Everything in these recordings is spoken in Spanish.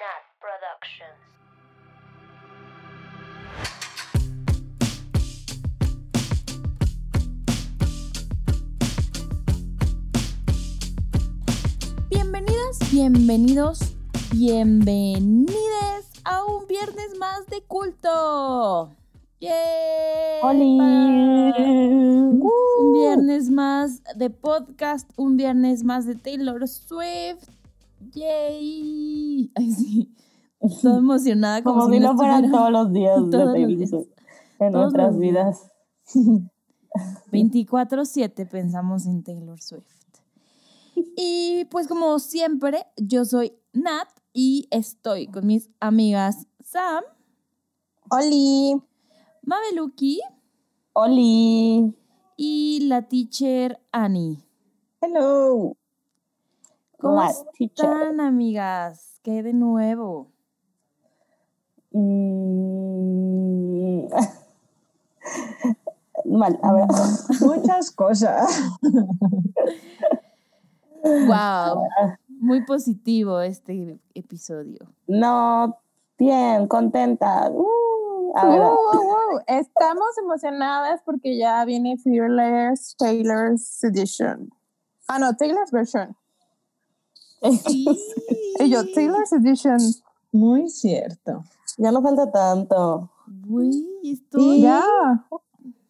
Nat Productions. Bienvenidas, bienvenidos, bienvenides a un viernes más de culto. ¡Yay! Un viernes más de podcast, un viernes más de Taylor Swift. ¡Yay! Ay, sí. Toda emocionada. Como, Como, si no fueran estuviera- todos los días de los Taylor días. Swift en Todos nuestras vidas. 24/7 pensamos en Taylor Swift. Y pues como siempre, yo soy Nat y estoy con mis amigas Sam, Oli. Mabeluki Oli. y la teacher Annie. Hello. ¿Cómo están, amigas? ¿Qué de nuevo? Mm. Mal, a ver. Muchas cosas. Wow, muy positivo este episodio. No, bien, contenta. Uh. Estamos emocionadas porque ya viene Fearless Taylor's Edition. Ah, no, Taylor's version. Sí. Y yo, Taylor's Edition. Muy cierto. ya no falta tanto. Güey, estoy... Y Ya.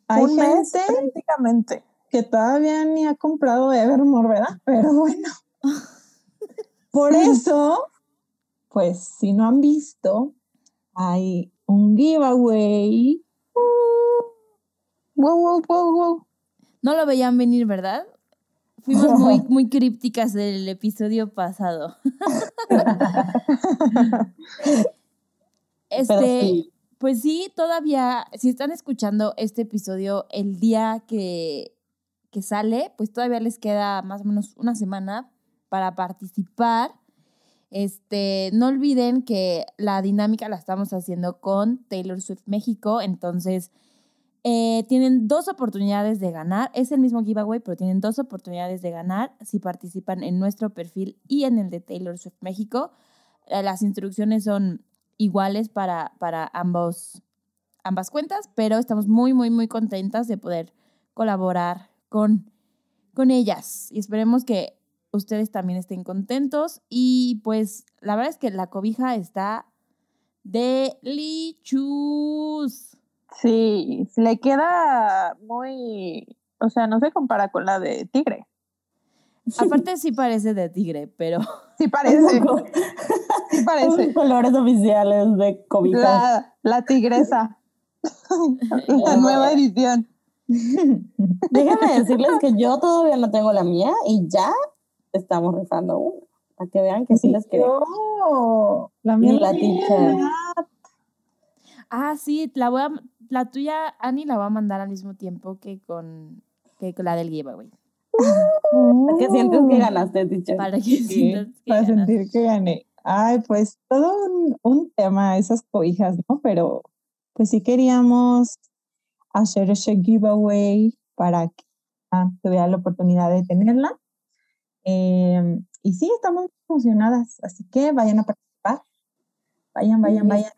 Hay un mes gente prácticamente. que todavía ni ha comprado Evermore, ¿verdad? Pero bueno. Por eso, pues si no han visto, hay un giveaway. Wow, wow, wow, wow. No lo veían venir, ¿verdad? Fuimos muy, muy crípticas del episodio pasado. Este, sí, pues sí, todavía, si están escuchando este episodio el día que, que sale, pues todavía les queda más o menos una semana para participar. Este, no olviden que la dinámica la estamos haciendo con Taylor Swift México, entonces eh, tienen dos oportunidades de ganar. Es el mismo giveaway, pero tienen dos oportunidades de ganar si participan en nuestro perfil y en el de Taylor Swift México. Eh, Las instrucciones son iguales para, para ambos, ambas cuentas, pero estamos muy, muy, muy contentas de poder colaborar con, con ellas. Y esperemos que ustedes también estén contentos. Y pues la verdad es que la cobija está delicious. Sí, le queda muy. O sea, no se compara con la de Tigre. Aparte sí parece de tigre, pero Sí parece. Sí parece. Los colores oficiales de cobijas. La, la tigresa. la nueva edición. Déjenme decirles que yo todavía no tengo la mía y ya estamos rifando una. Para que vean que sí les quedó. Yo, la Y mía la ah, sí, la voy a, la tuya, Ani, la va a mandar al mismo tiempo que con, que con la del giveaway. Para que sientes que ganaste, teacher. Para que Sí, sientas que para ganas. sentir que gané. Ay, pues todo un, un tema esas cobijas, ¿no? Pero pues sí queríamos hacer ese giveaway para que ah, tuviera la oportunidad de tenerla. Eh, y sí, estamos emocionadas, así que vayan a participar. Vayan, vayan, Sí. vayan.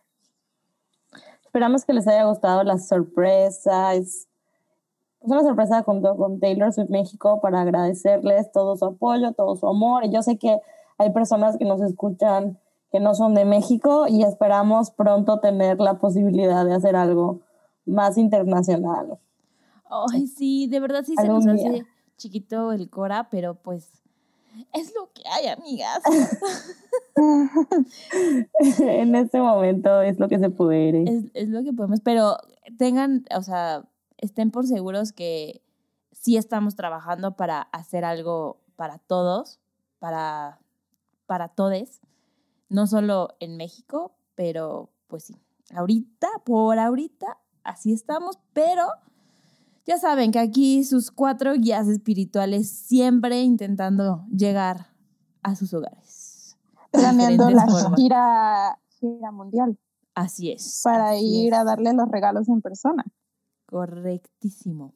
Esperamos que les haya gustado la sorpresa. Es es una sorpresa junto con Taylor Swift México para agradecerles todo su apoyo, todo su amor. Y yo sé que hay personas que nos escuchan que no son de México y esperamos pronto tener la posibilidad de hacer algo más internacional. Ay, sí, de verdad sí se nos día. hace chiquito el Cora, pero pues es lo que hay, amigas. en este momento es lo que se puede. es, es lo que podemos, pero tengan, o sea, estén por seguros que sí estamos trabajando para hacer algo para todos, para, para todes, no solo en México, pero pues sí, ahorita, por ahorita, así estamos, pero ya saben que aquí sus cuatro guías espirituales siempre intentando llegar a sus hogares. Planeando la formas. gira, gira mundial Así es. para así ir es. a darle los regalos en persona. Correctísimo.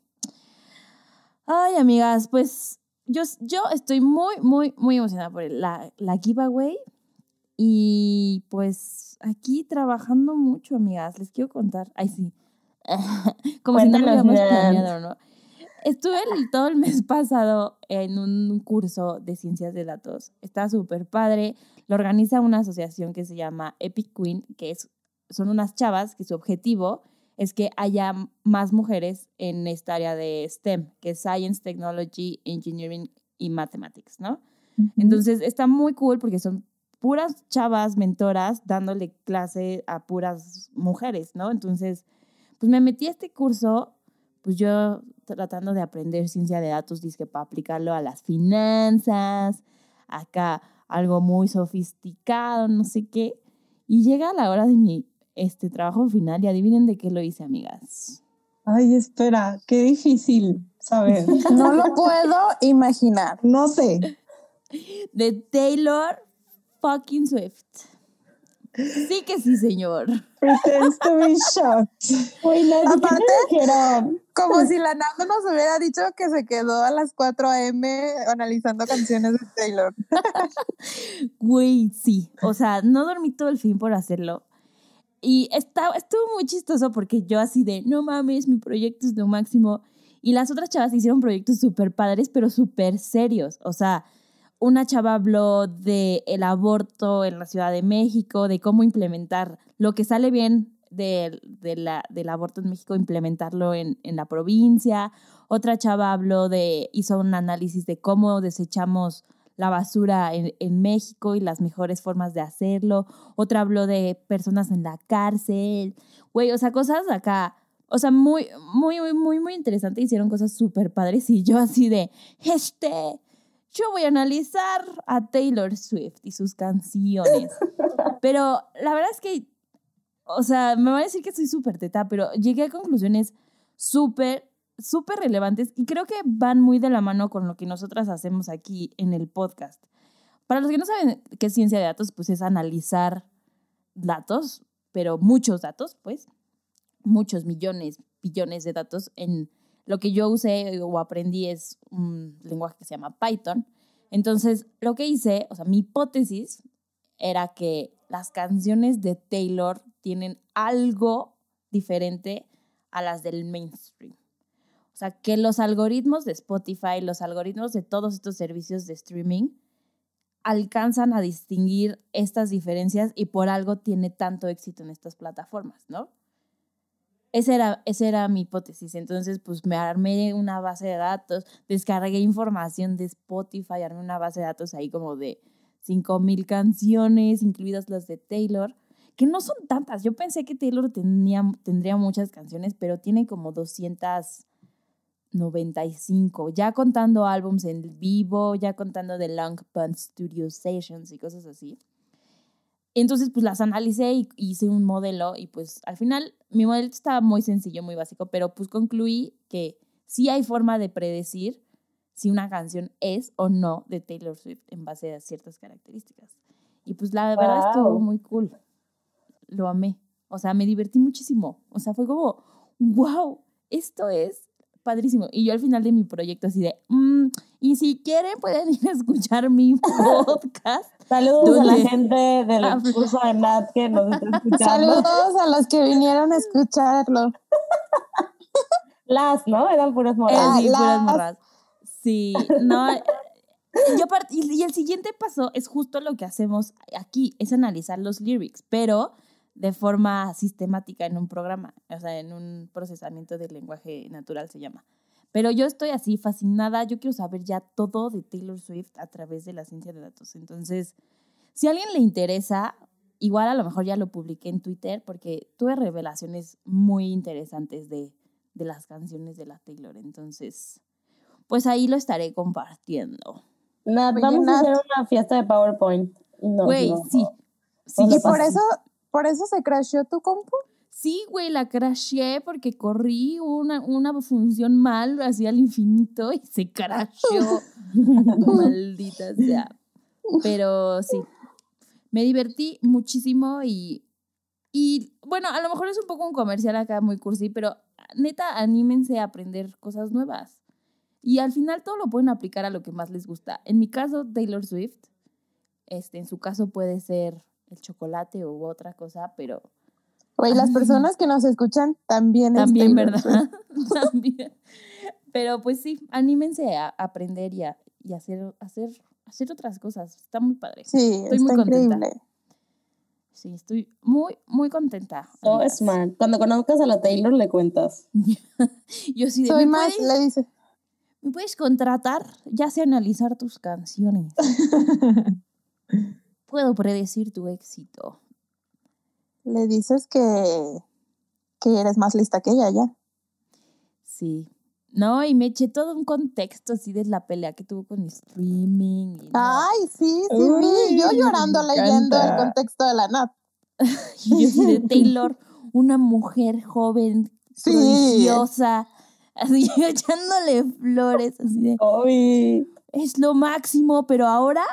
Ay, amigas, pues yo, yo estoy muy, muy, muy emocionada por la, la giveaway. Y pues aquí trabajando mucho, amigas. Les quiero contar. Ay, sí. Como si no lo Nat. planeado, ¿no? Estuve el- todo el mes pasado en un curso de ciencias de datos. Está súper padre. Lo organiza una asociación que se llama Epic Queen, que es, son unas chavas que su objetivo es que haya más mujeres en esta área de STEM, que es Science, Technology, Engineering y Mathematics, ¿no? Entonces está muy cool porque son puras chavas mentoras dándole clase a puras mujeres, ¿no? Entonces, pues me metí a este curso, pues yo tratando de aprender ciencia de datos, dizque para aplicarlo a las finanzas, acá algo muy sofisticado, no sé qué. Y llega la hora de mi este trabajo final y adivinen de qué lo hice, amigas. Ay, espera, qué difícil saber. No lo puedo imaginar. No sé. De Taylor fucking Swift. Sí que sí, señor. Pretends to be shocked. Güey, Nat, ¿y ¿qué Aparte-? Como si la Nando nos hubiera dicho que se quedó a las 4 a.m. analizando canciones de Taylor. Güey, sí. O sea, no dormí todo el fin por hacerlo. Y está, estuvo muy chistoso porque yo así de, no mames, mi proyecto es lo máximo. Y las otras chavas hicieron proyectos súper padres, pero súper serios. O sea, una chava habló de el aborto en la Ciudad de México, de cómo implementar lo que sale bien del- aborto en México, implementarlo en, en la provincia. Otra chava habló de, hizo un análisis de cómo desechamos la basura en, en México y las mejores formas de hacerlo. Otra habló de personas en la cárcel. Güey, o sea, cosas acá. O sea, muy, muy, muy, muy, muy interesante. Hicieron cosas súper padres y yo así de, este, yo voy a analizar a Taylor Swift y sus canciones. Pero la verdad es que, o sea, me va a decir que soy súper teta, pero llegué a conclusiones súper, súper relevantes y creo que van muy de la mano con lo que nosotras hacemos aquí en el podcast. Para los que no saben qué es ciencia de datos, pues es analizar datos, pero muchos datos, pues, muchos millones, billones de datos en lo que yo usé o aprendí es un lenguaje que se llama Python. Entonces, lo que hice, o sea, mi hipótesis era que las canciones de Taylor tienen algo diferente a las del mainstream. O sea, que los algoritmos de Spotify, los algoritmos de todos estos servicios de streaming alcanzan a distinguir estas diferencias y por algo tiene tanto éxito en estas plataformas, ¿no? Esa era, esa era mi hipótesis. Entonces, pues me armé una base de datos, descargué información de Spotify, armé una base de datos ahí como de 5000 canciones, incluidas las de Taylor, que no son tantas. Yo pensé que Taylor tenía, tendría muchas canciones, pero tiene como 295, ya contando álbums en vivo, ya contando de Long Pond Studio Sessions y cosas así. Entonces, pues las analicé y hice un modelo y pues al final mi modelo estaba muy sencillo, muy básico, pero pues concluí que sí hay forma de predecir si una canción es o no de Taylor Swift en base a ciertas características. Y pues la verdad estuvo muy cool. Lo amé. O sea, me divertí muchísimo. O sea, fue como, wow, esto es padrísimo. Y yo al final de mi proyecto así de, "Mm, y si quieren pueden ir a escuchar mi podcast. Saludos a la gente del Ah, curso de Nat que nos está escuchando. Saludos a los que vinieron a escucharlo. Las, ¿no? Eran puras Eh, moras. sí, puras morras. Sí, no. Yo part- y, y el siguiente paso es justo lo que hacemos aquí, es analizar los lyrics, pero de forma sistemática en un programa, o sea, en un procesamiento del lenguaje natural se llama. Pero yo estoy así fascinada, yo quiero saber ya todo de Taylor Swift a través de la ciencia de datos. Entonces, si a alguien le interesa, igual a lo mejor ya lo publiqué en Twitter porque tuve revelaciones muy interesantes de, de las canciones de la Taylor. Entonces, pues ahí lo estaré compartiendo. Oye, vamos a hacer una fiesta de PowerPoint. No, Güey, no. sí. Sí, Hola, Y por eso, por eso se crasheó tu compu. sí, güey, la crasheé porque corrí una, una función mal así al infinito y se crasheó. Maldita sea. Pero sí, me divertí muchísimo y, y bueno, a lo mejor es un poco un comercial acá muy cursi, pero neta, anímense a aprender cosas nuevas. Y al final todo lo pueden aplicar a lo que más les gusta. En mi caso, Taylor Swift. Este, en su caso puede ser el chocolate u otra cosa, pero Güey, las personas que nos escuchan también es también. ¿verdad? también. Pero pues sí, anímense a aprender y a, y hacer, hacer, hacer otras cosas. Está muy padre. Sí, Estoy está muy contenta. increíble. Sí, estoy muy, muy contenta. So amigas. smart. Cuando conozcas a la Taylor, le cuentas. Yo sí de, Soy ¿me, más, puedes, le dice. me puedes contratar? Ya sé analizar tus canciones. Puedo predecir tu éxito. Le dices que, que eres más lista que ella ya. Sí. No, y me eché todo un contexto así de la pelea que tuvo con streaming. y no. Ay, sí, sí, Uy, vi. Yo llorando leyendo el contexto de la Nat. Y yo de Taylor, una mujer joven, Sí. prodigiosa, así echándole flores, así de, Obi. es lo máximo, pero ahora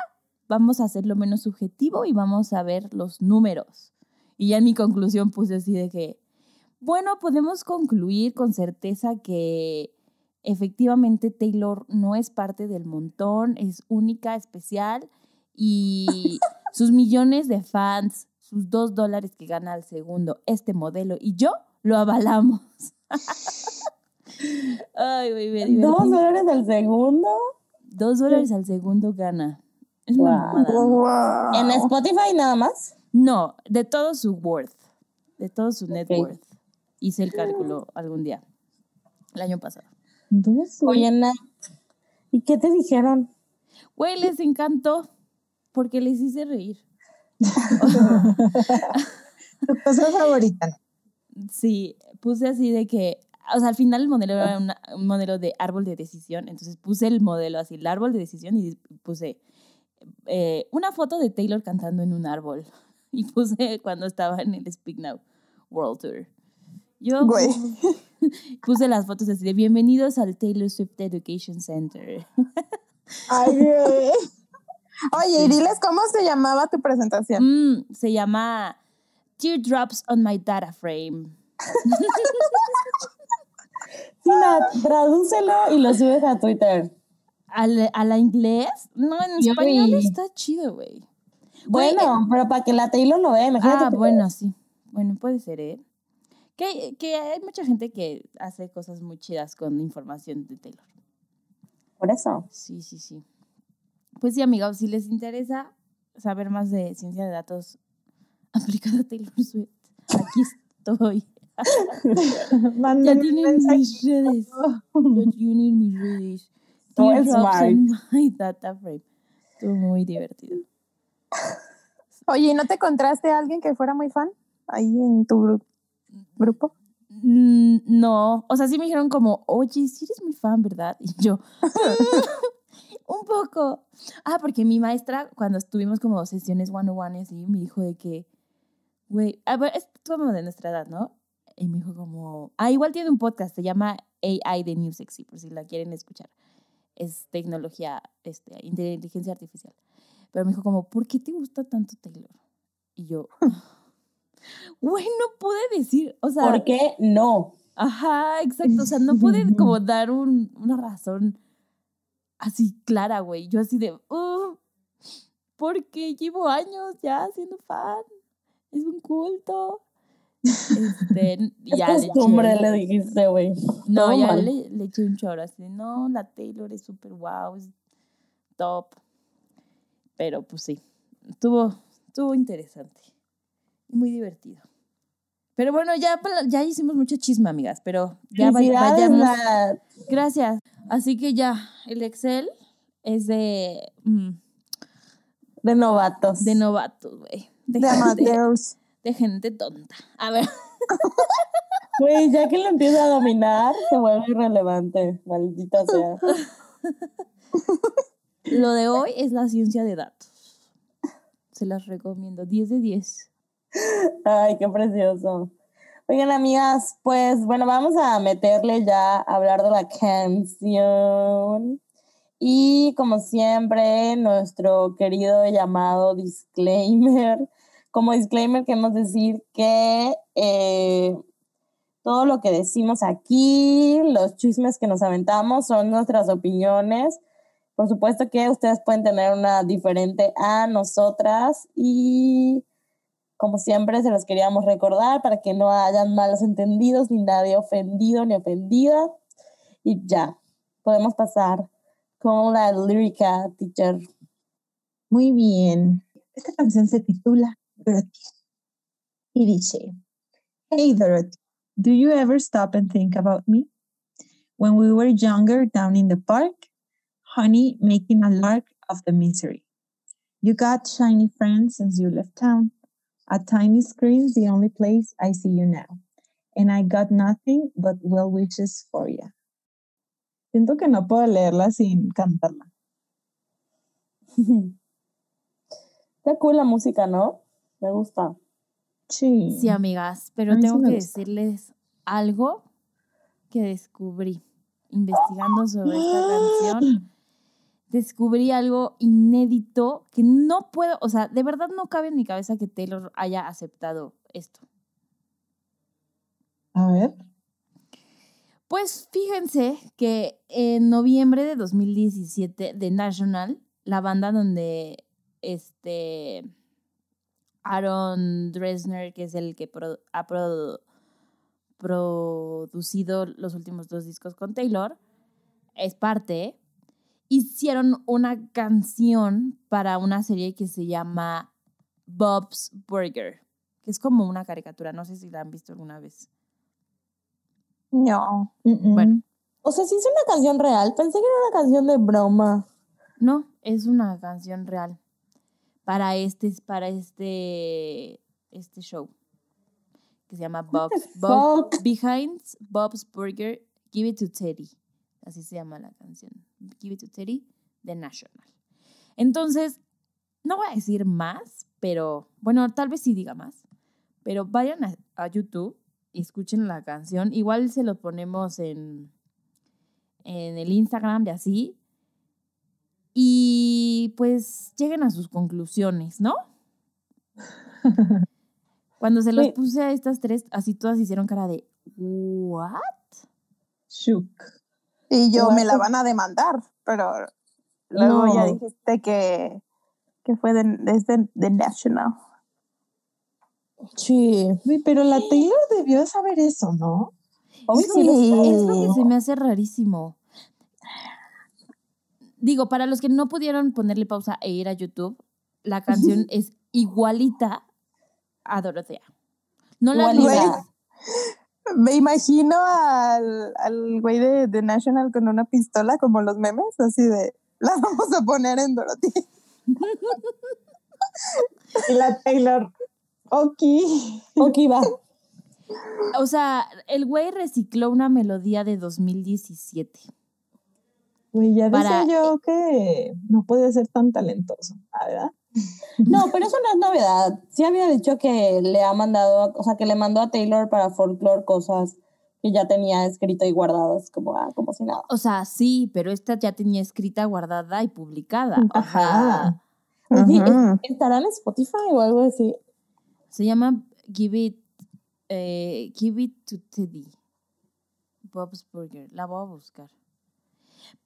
vamos a hacerlo menos subjetivo y vamos a ver los números. Y ya en mi conclusión puse así de que, bueno, podemos concluir con certeza que efectivamente Taylor no es parte del montón, es única, especial y sus millones de fans, sus dos dólares que gana al segundo este modelo y yo lo avalamos. Ay, güey. ¿Dos dólares al segundo? Dos dólares al segundo gana. Es una Wow. mamada. Wow. ¿En Spotify nada más? No, de todo su worth, de todo su net worth. Hice el cálculo algún día, el año pasado. Oye, Nat, ¿y qué te dijeron? Güey, les encantó porque les hice reír. tu cosa favorita. Sí, puse así de que, o sea, al final el modelo era una- un modelo de árbol de decisión, entonces puse el modelo así, el árbol de decisión y puse eh, una foto de Taylor cantando en un árbol y puse cuando estaba en el Speak Now World Tour. Yo Güey. puse las fotos así de bienvenidos al Taylor Swift Education Center. Ay, güey. Oye, y diles cómo se llamaba tu presentación. Mm, se llama Teardrops on My Data Frame. Nat, tradúcelo y lo subes a Twitter. ¿Al- ¿A la inglés? No, en Yo español vi. está chido, güey. Güey, Bueno, pero para que la Taylor lo vea, imagínate. Ah, bueno, sí. Bueno, puede ser, ¿eh? Que, que hay mucha gente que hace cosas muy chidas con información de Taylor. Por eso. Sí, sí, sí. Pues sí, amigos, si les interesa saber más de ciencia de datos aplicada a Taylor Swift, aquí estoy. Ya tienen mensaje. mis redes. Ya tienen mis redes. Smart. my data frame. Estuvo muy divertido. Oye, ¿y ¿no te encontraste a alguien que fuera muy fan ahí en tu gru- grupo? Mm, No, o sea, sí me dijeron como, oye, sí eres muy fan, ¿verdad? Y yo, un poco. Ah, porque mi maestra, cuando estuvimos como sesiones one-on-one y así, me dijo de que, güey, a ver, es como de nuestra edad, ¿no? Y me dijo como, ah, igual tiene un podcast, se llama AI de New Sexy, por si la quieren escuchar. Es tecnología, este, inteligencia artificial. Pero me dijo como, ¿por qué te gusta tanto Taylor? Y yo, güey, no pude decir, o sea... ¿Por qué no? Ajá, exacto. O sea, no pude como dar un- una razón así clara, güey. Yo así de, "Uh, porque llevo años ya siendo fan. Es un culto. Este, Es ya le costumbre, eché- le dijiste, güey. No, todo ya mal. le, le eché un choro así. No, la Taylor es súper wow, es top. Pero pues sí, estuvo, estuvo interesante. y Muy divertido. Pero bueno, ya, ya hicimos mucha chisma, amigas, pero ya vayamos. Gracias. Así que ya, el Excel es de, mm, De novatos. de novatos, güey. De, De amateurs. De gente tonta. A ver, Güey, ya que lo empieza a dominar, se vuelve irrelevante. Maldita sea. lo de hoy es la ciencia de datos. Se las recomiendo. 10 de 10. Ay, qué precioso. Oigan, amigas, pues bueno, vamos a meterle ya a hablar de la canción. Y como siempre, nuestro querido llamado disclaimer. Como disclaimer queremos decir que eh, todo lo que decimos aquí, los chismes que nos aventamos son nuestras opiniones. Por supuesto que ustedes pueden tener una diferente a nosotras y como siempre, se los queríamos recordar para que no hayan malos entendidos, ni nadie ofendido ni ofendida. Y ya, podemos pasar con la lírica, teacher. Muy bien. Esta canción se titula Dorothy. Y dice, Hey Dorothy, do you ever stop and think about me? When we were younger down in the park, honey making a lark of the misery. You got shiny friends since you left town. A tiny screen's the only place I see you now. And I got nothing but well wishes for you. Siento que no puedo leerla sin cantarla. Está cool la música, ¿no? Me gusta. Sí. Sí, amigas, pero sí tengo que gusta. decirles algo que descubrí investigando sobre esta canción. Descubrí algo inédito que no puedo, o sea, de verdad no cabe en mi cabeza que Taylor haya aceptado esto. A ver. Pues fíjense que en noviembre de 2017, The National, la banda donde este Aaron Dresner, que es el que pro- ha pro- producido los últimos dos discos con Taylor, es parte, hicieron una canción para una serie que se llama Bob's Burger, que es como una caricatura, no sé si la han visto alguna vez. No. Bueno. O sea, sí es una canción real. Pensé que era una canción de broma. No, es una canción real para este, para este, este show que se llama Bob's, Bob-? Behind Bob's Burger, Give It to Teddy. Así se llama la canción. Give It to Teddy, The National. Entonces, no voy a decir más, pero bueno, tal vez sí diga más. Pero vayan a, a YouTube y escuchen la canción. Igual se lo ponemos en, en el Instagram de así. Y pues lleguen a sus conclusiones, ¿no? Cuando se los Sí. puse a estas tres, así todas hicieron cara de ¿What? Shook. Y yo me la van a demandar, pero luego ya No. dijiste que, que fue de, es de, de National. Sí. Pero la Taylor debió de saber eso, ¿no? Hoy sí lo, lo es lo que se me hace rarísimo. Digo, para los que no pudieron ponerle pausa e ir a YouTube, la canción es igualita a Dorotea. No la logras. Me imagino al, al güey de, de National con una pistola, como los memes, así de, la vamos a poner en Dorothy. Y la Taylor, ok. Ok, va. O sea, el güey recicló una melodía de 2017. Güey, ya Para- decía yo que no podía ser tan talentoso, ¿la ¿verdad? No, pero eso no es novedad. Sí había dicho que le ha mandado, o sea, que le mandó a Taylor para folklore cosas que ya tenía escrito y guardadas, como, ah, como si nada. O sea, sí, pero esta ya tenía escrita, guardada y publicada. Ajá. ¿Estará en Spotify o algo así? se llama Give It, eh, Give It to Teddy. Bob's Burger. La voy a buscar.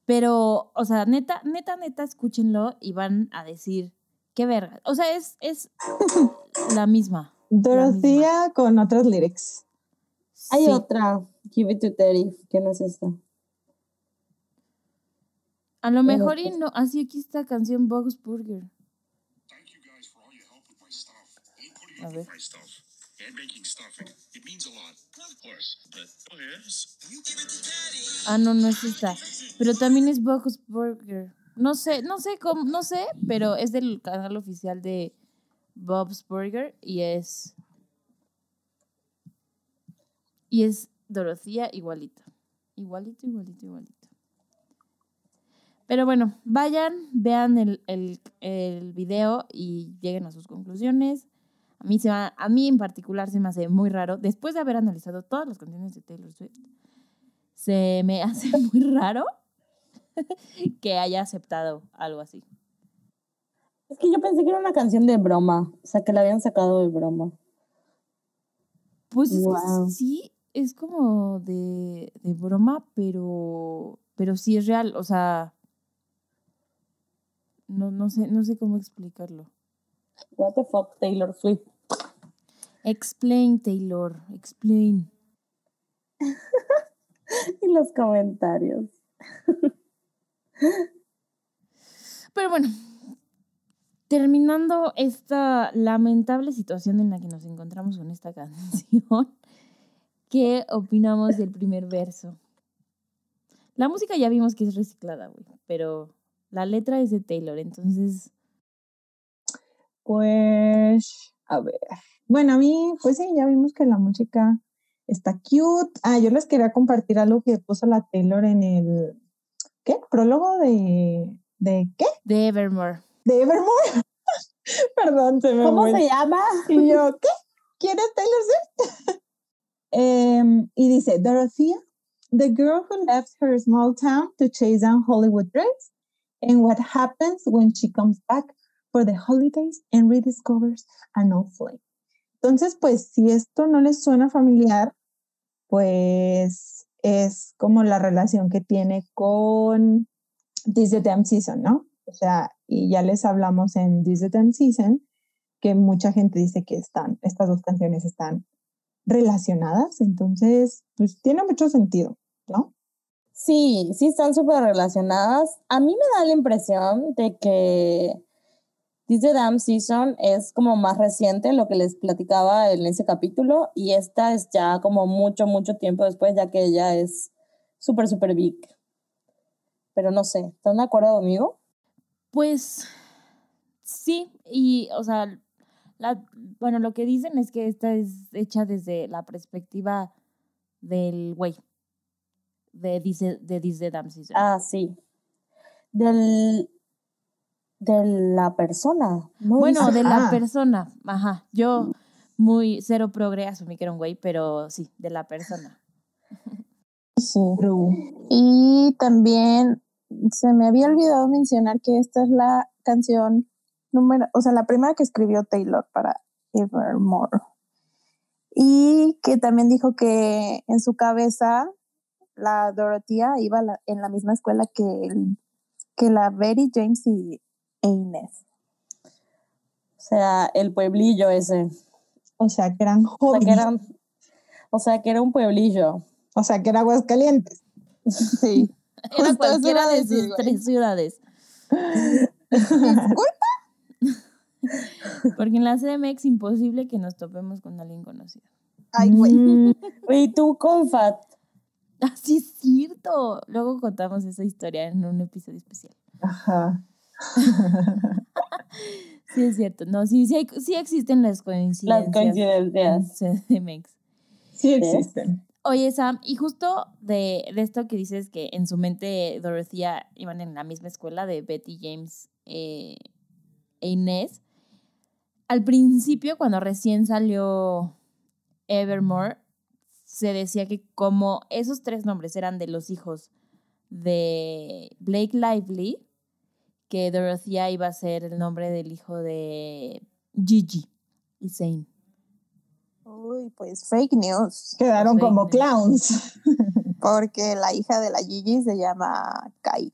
Pero, o sea, neta, neta, neta, escúchenlo y van a decir, qué verga. O sea, es, es la misma. Dorothea con otros lyrics. Hay Sí. otra, Give It to Teddy, que no es esta. A lo mejor y pues- no. Así aquí está canción Bob's Burger. Thank you guys for all your help with my stuff, including A ver. Ah, no, no es esta. Pero también es Bob's Burger. No sé, no sé cómo, no sé, pero es del canal oficial de Bob's Burger y es. Y es Dorothea igualito. Igualito, igualito, igualito. Pero bueno, vayan, vean el, el, el video y lleguen a sus conclusiones. A mí, se va, a mí en particular se me hace muy raro, después de haber analizado todas las canciones de Taylor Swift, se me hace muy raro que haya aceptado algo así. Es que yo pensé que era una canción de broma, o sea, que la habían sacado de broma. Pues es Wow. que sí, es como de, de broma, pero, pero sí es real, o sea, no, no, sé, no sé cómo explicarlo. What the fuck, Taylor Swift. Explain, Taylor, explain. y los comentarios. Pero bueno, terminando esta lamentable situación en la que nos encontramos con esta canción, ¿qué opinamos del primer verso? La música ya vimos que es reciclada, güey, pero la letra es de Taylor, entonces... Pues, a ver. Bueno, a mí, pues sí, ya vimos que la música está cute. Ah, yo les quería compartir algo que puso la Taylor en el, ¿qué? Prólogo de, ¿de qué? De Evermore. De Evermore. Perdón, se me ¿Cómo se llama? Y yo, ¿qué? ¿Quieres Taylor Swift? Em, y dice, Dorothea, the girl who left her small town to chase down Hollywood dreams, and what happens when she comes back for the holidays and rediscovers an old flame. Entonces, pues, si esto no les suena familiar, pues es como la relación que tiene con This the Damn Season, ¿no? O sea, y ya les hablamos en This the Damn Season que mucha gente dice que están, estas dos canciones están relacionadas, entonces, pues tiene mucho sentido, ¿no? Sí, sí están súper relacionadas. A mí me da la impresión de que This the Damn Season es como más reciente, lo que les platicaba en ese capítulo, y esta es ya como mucho, mucho tiempo después, ya que ella es súper, súper big. Pero no sé, ¿están de acuerdo conmigo? Pues sí, y o sea, la, bueno, lo que dicen es que esta es hecha desde la perspectiva del güey, de Dice de This the Damn Season. Ah, sí. Del, de la persona. ¿no? bueno, Dice- de la persona, ajá. Yo muy cero progre asumí que era un güey, pero sí, de la persona. Sí. Y también se me había olvidado mencionar que esta es la canción número, o sea, la primera que escribió Taylor para Evermore. Y que también dijo que en su cabeza la Dorothea iba la- en la misma escuela que, el- que la Betty, James y e Inés. O sea, el pueblillo ese. O sea, que eran O sea, jóvenes. que o sea, que era un pueblillo. O sea, que era Aguascalientes. Sí. Era cualquiera de sus güey. tres ciudades. Porque en la CDMX imposible que nos topemos con alguien conocido. Ay, güey. Mm, Y tú, Confat. Ah, sí es cierto. Luego contamos esa historia en un episodio especial. Ajá. Sí es cierto. No, sí, sí, hay- sí existen las Las coincidencias. coincidencias. en CDMX. Sí existen. Oye, Sam, y justo de, de esto que dices que en su mente Dorothea iban en la misma escuela de Betty James eh, e Inés, al principio, cuando recién salió Evermore, se decía que como esos tres nombres eran de los hijos de Blake Lively, que Dorothea iba a ser el nombre del hijo de Gigi y Zane. Uy, pues fake news. Quedaron Fake como news. clowns. Porque la hija de la Gigi se llama Kai.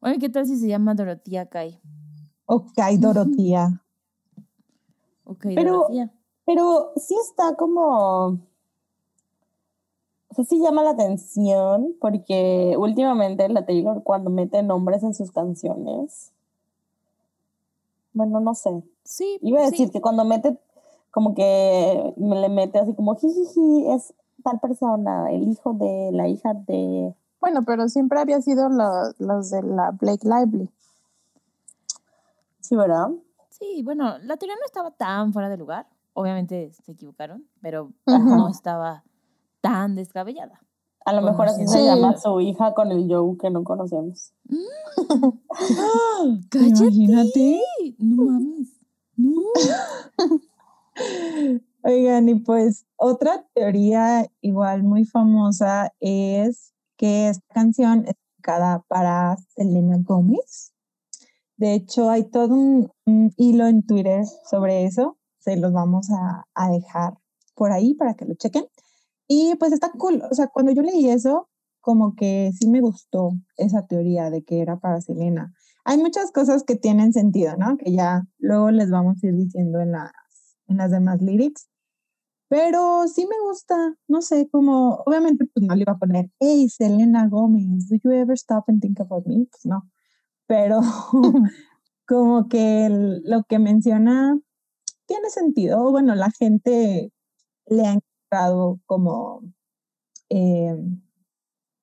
Bueno, ¿y ¿qué tal si se llama Dorothea Kai? Ok, Dorotía. Ok, Pero- Dorothea. Pero sí está como. O sea, sí llama la atención porque últimamente la Taylor, cuando mete nombres en sus canciones. Bueno, no sé. Sí, Iba a sí. decir que cuando mete, como que me le mete así como jijiji, es tal persona, el hijo de la hija de. Bueno, pero siempre había sido lo- los de la Blake Lively. Sí, ¿verdad? Sí, bueno, la teoría no estaba tan fuera de lugar. Obviamente se equivocaron, pero no estaba tan descabellada. A lo mejor así se Sí. llama su hija con el Joe que no conocemos. ¡Cállate! Imagínate. No mames. No. Oigan, y pues otra teoría igual muy famosa es que esta canción es dedicada para Selena Gómez. De hecho, hay todo un, un hilo en Twitter sobre eso. Se los vamos a, a dejar por ahí para que lo chequen. Y pues está cool. O sea, cuando yo leí eso, como que sí me gustó esa teoría de que era para Selena. Hay muchas cosas que tienen sentido, ¿no? Que ya luego les vamos a ir diciendo en las, en las demás lyrics. Pero sí me gusta, no sé, como, obviamente pues no le iba a poner, hey, Selena Gomez, do you ever stop and think about me? Pues no, pero como que lo que menciona tiene sentido, bueno, la gente le ha como eh,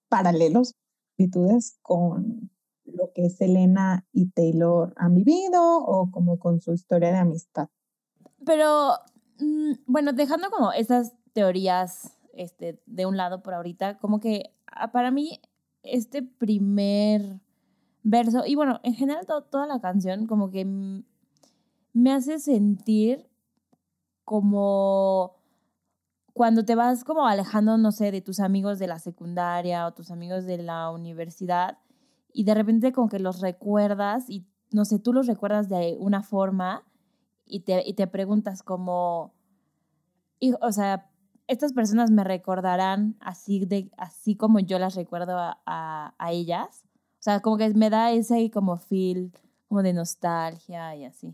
paralelos, actitudes con lo que Selena y Taylor han vivido o como con su historia de amistad. Pero Mm, bueno, dejando como esas teorías este, de un lado por ahorita, como que ah, para mí este primer verso, y bueno, en general toda la canción como que me hace sentir como cuando te vas como alejando, no sé, de tus amigos de la secundaria o tus amigos de la universidad y de repente como que los recuerdas y no sé, tú los recuerdas de una forma y te, y te preguntas como, o sea, estas personas me recordarán así, de, así como yo las recuerdo a, a, ellas. O sea, como que me da ese como feel como de nostalgia y así.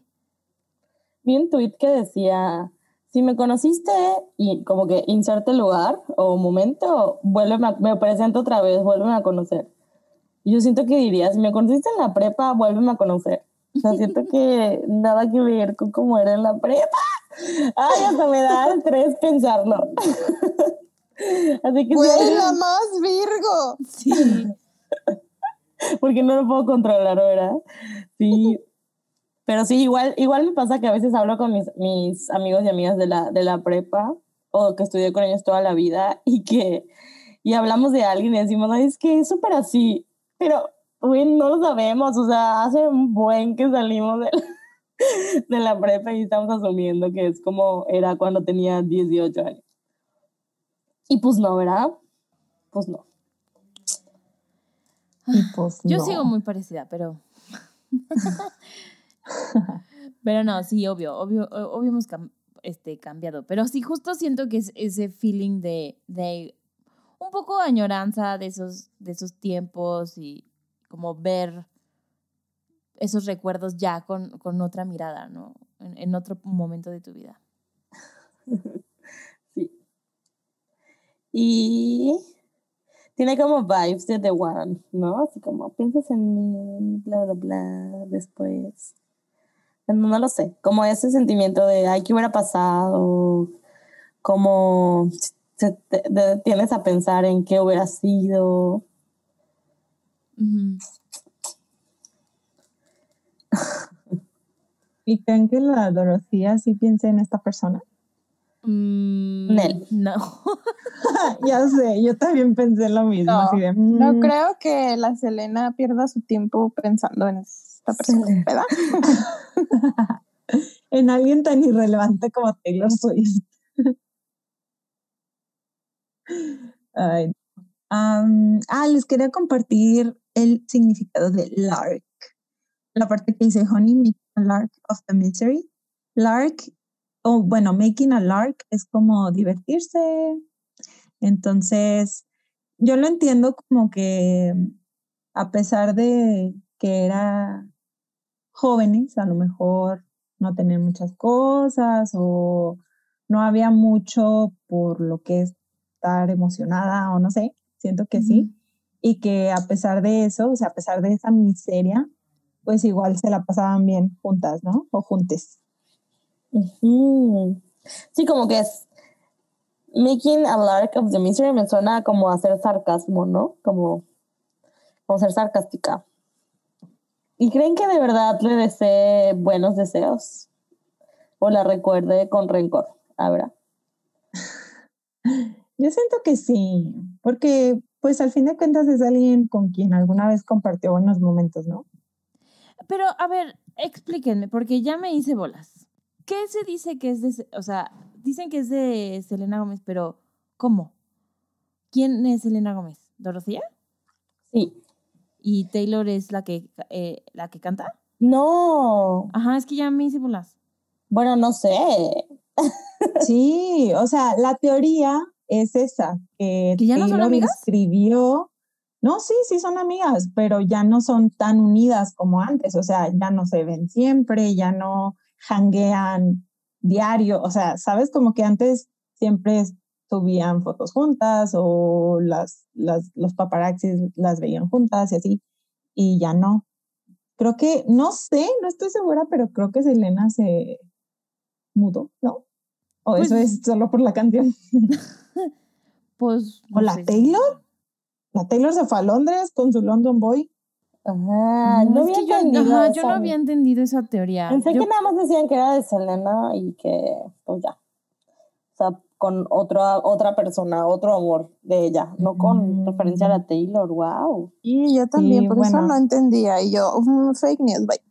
Vi un tweet que decía, si me conociste y como que inserte lugar o momento, vuelve me presento otra vez, vuélveme a conocer. yo siento que diría, si me conociste en la prepa, vuélveme a conocer. O sea, siento que nada que ver con cómo era en la prepa. Ay, hasta me da estrés pensarlo. Así que la más Virgo! Sí. Porque no lo puedo controlar, ¿verdad? Sí. Pero sí, igual, igual me pasa que a veces hablo con mis, mis amigos y amigas de la, de la prepa o que estudié con ellos toda la vida y que y hablamos de alguien y decimos, Ay, es que es súper así. Pero Uy, no lo sabemos, o sea, hace un buen que salimos de la, de la prepa y estamos asumiendo que es como era cuando tenía 18 años. Y pues no, ¿verdad? Pues no. pues Yo sigo muy parecida, pero... pero no, sí, obvio, obvio, obvio hemos este, cambiado. Pero sí, justo siento que es ese feeling de, de un poco añoranza de esos, de esos tiempos y como ver esos recuerdos ya con, con otra mirada, ¿no? En, en, otro momento de tu vida. Sí. Y tiene como vibes de The One, ¿no? Así como piensas en mí, bla, bla, bla, después. No, no lo sé, como ese sentimiento de, ay, ¿qué hubiera pasado? Como te, tienes a pensar en qué hubiera sido. ¿Y creen que la Dorothea sí piensa en esta persona? Mm, no. ya sé, yo también pensé lo mismo. No, mm". creo que la Selena pierda su tiempo pensando en esta persona, ¿verdad? en alguien tan irrelevante como Taylor Swift. Ay. ah, les quería compartir el significado de lark. La parte que dice Honey, making a lark of the misery. Lark, o bueno, making a lark es como divertirse. Entonces, yo lo entiendo como que a pesar de que era jóvenes, a lo mejor no tenían muchas cosas o no había mucho por lo que es estar emocionada o no sé, siento que sí y que a pesar de eso, o sea, a pesar de esa miseria, pues igual se la pasaban bien juntas, ¿no? O juntes. Sí, como que es making a lark of the misery me suena como hacer sarcasmo, ¿no? Como, como ser sarcástica. ¿Y creen que de verdad le desee buenos deseos? ¿O la recuerde con rencor? Ahora. Yo siento que sí, porque pues al fin de cuentas es alguien con quien alguna vez compartió buenos momentos, ¿no? Pero a ver, explíquenme, porque ya me hice bolas. ¿Qué se dice que es de, o sea, dicen que es de Selena Gómez, pero ¿cómo? ¿Quién es Selena Gómez? ¿Dorothea? Sí. ¿Y Taylor es la que, eh, la que canta? No. Ajá, es que ya me hice bolas. Bueno, no sé. sí, o sea, la teoría es esa, que, ya no son amigas? escribió. No, sí, sí son amigas, pero ya no son tan unidas como antes, o sea, ya no se ven siempre, ya no hanguean diario, o sea, sabes como que antes siempre subían fotos juntas o las, las, los paparazzis las veían juntas y así, y ya no. Creo que, no sé, no estoy segura, pero creo que Selena se mudó, ¿no? O eso Pues- es solo por la canción. Pues. ¿O no la sé. Taylor? La Taylor se fue a Londres con su London Boy. Ajá, no, es había yo, entendido ajá, yo no había entendido esa teoría. Pensé Yo- que nada más decían que era de Selena y que, pues ya. O sea, con otra, otra persona, otro amor de ella, no con Mm. referencia a la Taylor. Wow. Y yo también, Sí, por eso bueno. no entendía. Y yo, "Mm, fake news, bye.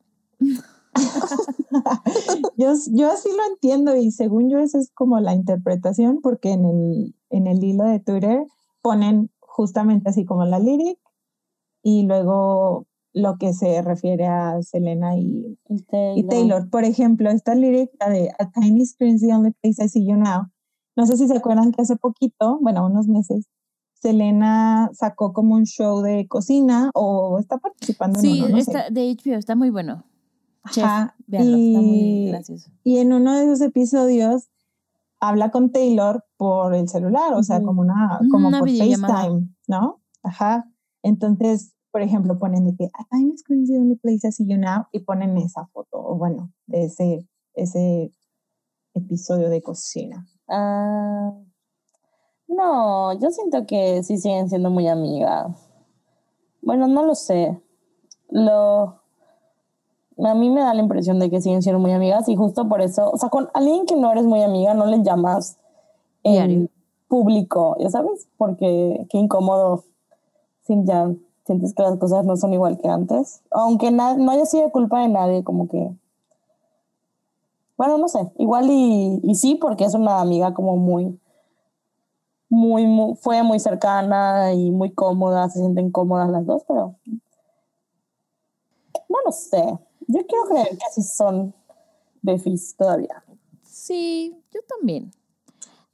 yo, yo así lo entiendo y según yo esa es como la interpretación porque en el, en el hilo de Twitter ponen justamente así como la lyric y luego lo que se refiere a Selena y, Y Taylor. y Taylor. Por ejemplo, esta lyric, la de A Tiny Screen's the Only Place I See You Now. No sé si se acuerdan que hace poquito, bueno, unos meses, Selena sacó como un show de cocina o está participando en Sí, uno, no sé. está, de HBO, está muy bueno. Chef, Ajá, véanlo, está muy y- gracioso. Y en uno de esos episodios habla con Taylor por el celular, o sea, como una, como Una por. FaceTime, ¿no? Ajá. Entonces, por ejemplo, ponen de que a tiny screen's the only place I see you now y ponen esa foto, o bueno, de ese, ese episodio de cocina. Ah, no, yo siento que sí siguen siendo muy amigas. Bueno, no lo sé. Lo, a mí me da la impresión de que siguen siendo muy amigas y justo por eso, o sea, con alguien que no eres muy amiga no le llamas en Diario. público, ya sabes, porque qué incómodo si ya sientes que las cosas no son igual que antes, aunque no haya sido culpa de nadie, como que bueno, no sé, igual y, y sí, porque es una amiga como muy, muy, muy, fue muy cercana y muy cómoda, se sienten cómodas las dos, pero no lo sé. Yo quiero creer que así son befis todavía. Sí, yo también.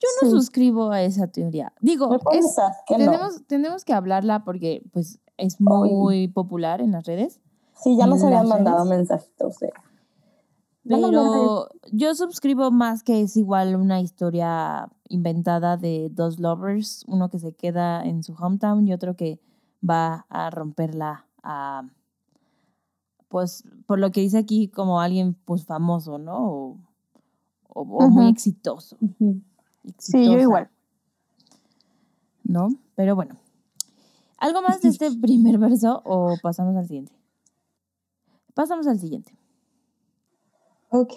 Yo no Sí. suscribo a esa teoría. Digo, es, que no. tenemos, tenemos que hablarla porque pues es muy popular en las redes. Sí, ya nos habían mandado mensajitos de... Pero yo suscribo más que es igual una historia inventada de dos lovers, uno que se queda en su hometown y otro que va a romperla a, pues, por lo que dice aquí, como alguien pues famoso, ¿no? O, o- o muy exitoso. Sí, yo igual. ¿No? Pero bueno. ¿Algo más de este primer verso o pasamos al siguiente? Pasamos al siguiente. Ok.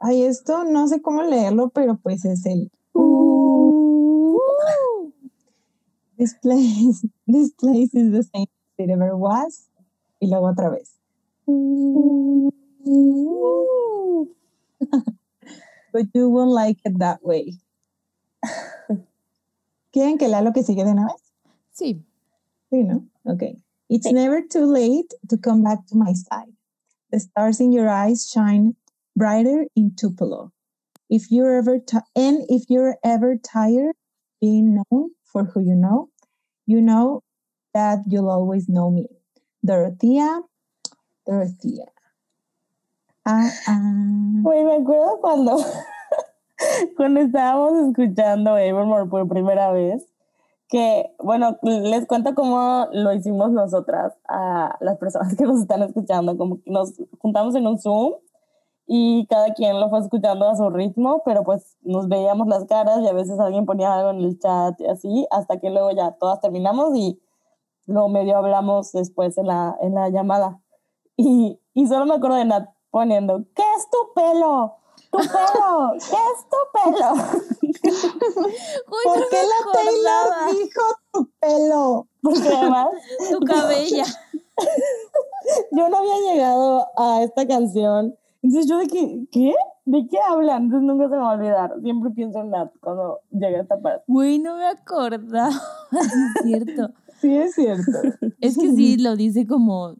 Ay, esto no sé cómo leerlo, pero pues es el Uh. This place, this place is the same as it ever was. Y luego otra vez. But you won't like it that way. ¿Quieren que lea lo que sigue de una vez? Sí. Sí, ¿no? Okay. It's never too late to come back to my side. The stars in your eyes shine brighter in Tupelo. If you're ever ti- and if you're ever tired being known for who you know, you know that you'll always know me. Dorothea, Dorothea. Ah, ah. Güey, me acuerdo cuando, cuando estábamos escuchando Evermore por primera vez, que, bueno, les cuento cómo lo hicimos nosotras a las personas que nos están escuchando, como que nos juntamos en un Zoom y cada quien lo fue escuchando a su ritmo, pero pues nos veíamos las caras y a veces alguien ponía algo en el chat y así, hasta que luego ya todas terminamos y luego medio hablamos después en la, en la llamada. Y, y solo me acuerdo de Nat poniendo, ¿qué es tu pelo? Tu pelo, ¿qué es tu pelo? Uy, ¿Por qué la acordaba. Taylor dijo tu pelo? Porque además Tu cabella. yo no había llegado a esta canción. Entonces yo de que, ¿qué? ¿De qué hablan? Entonces nunca se me va a olvidar. Siempre pienso en Nat cuando llega esta parte. Güey, no me acordaba. Es cierto. Sí, es cierto. Es que sí, lo dice como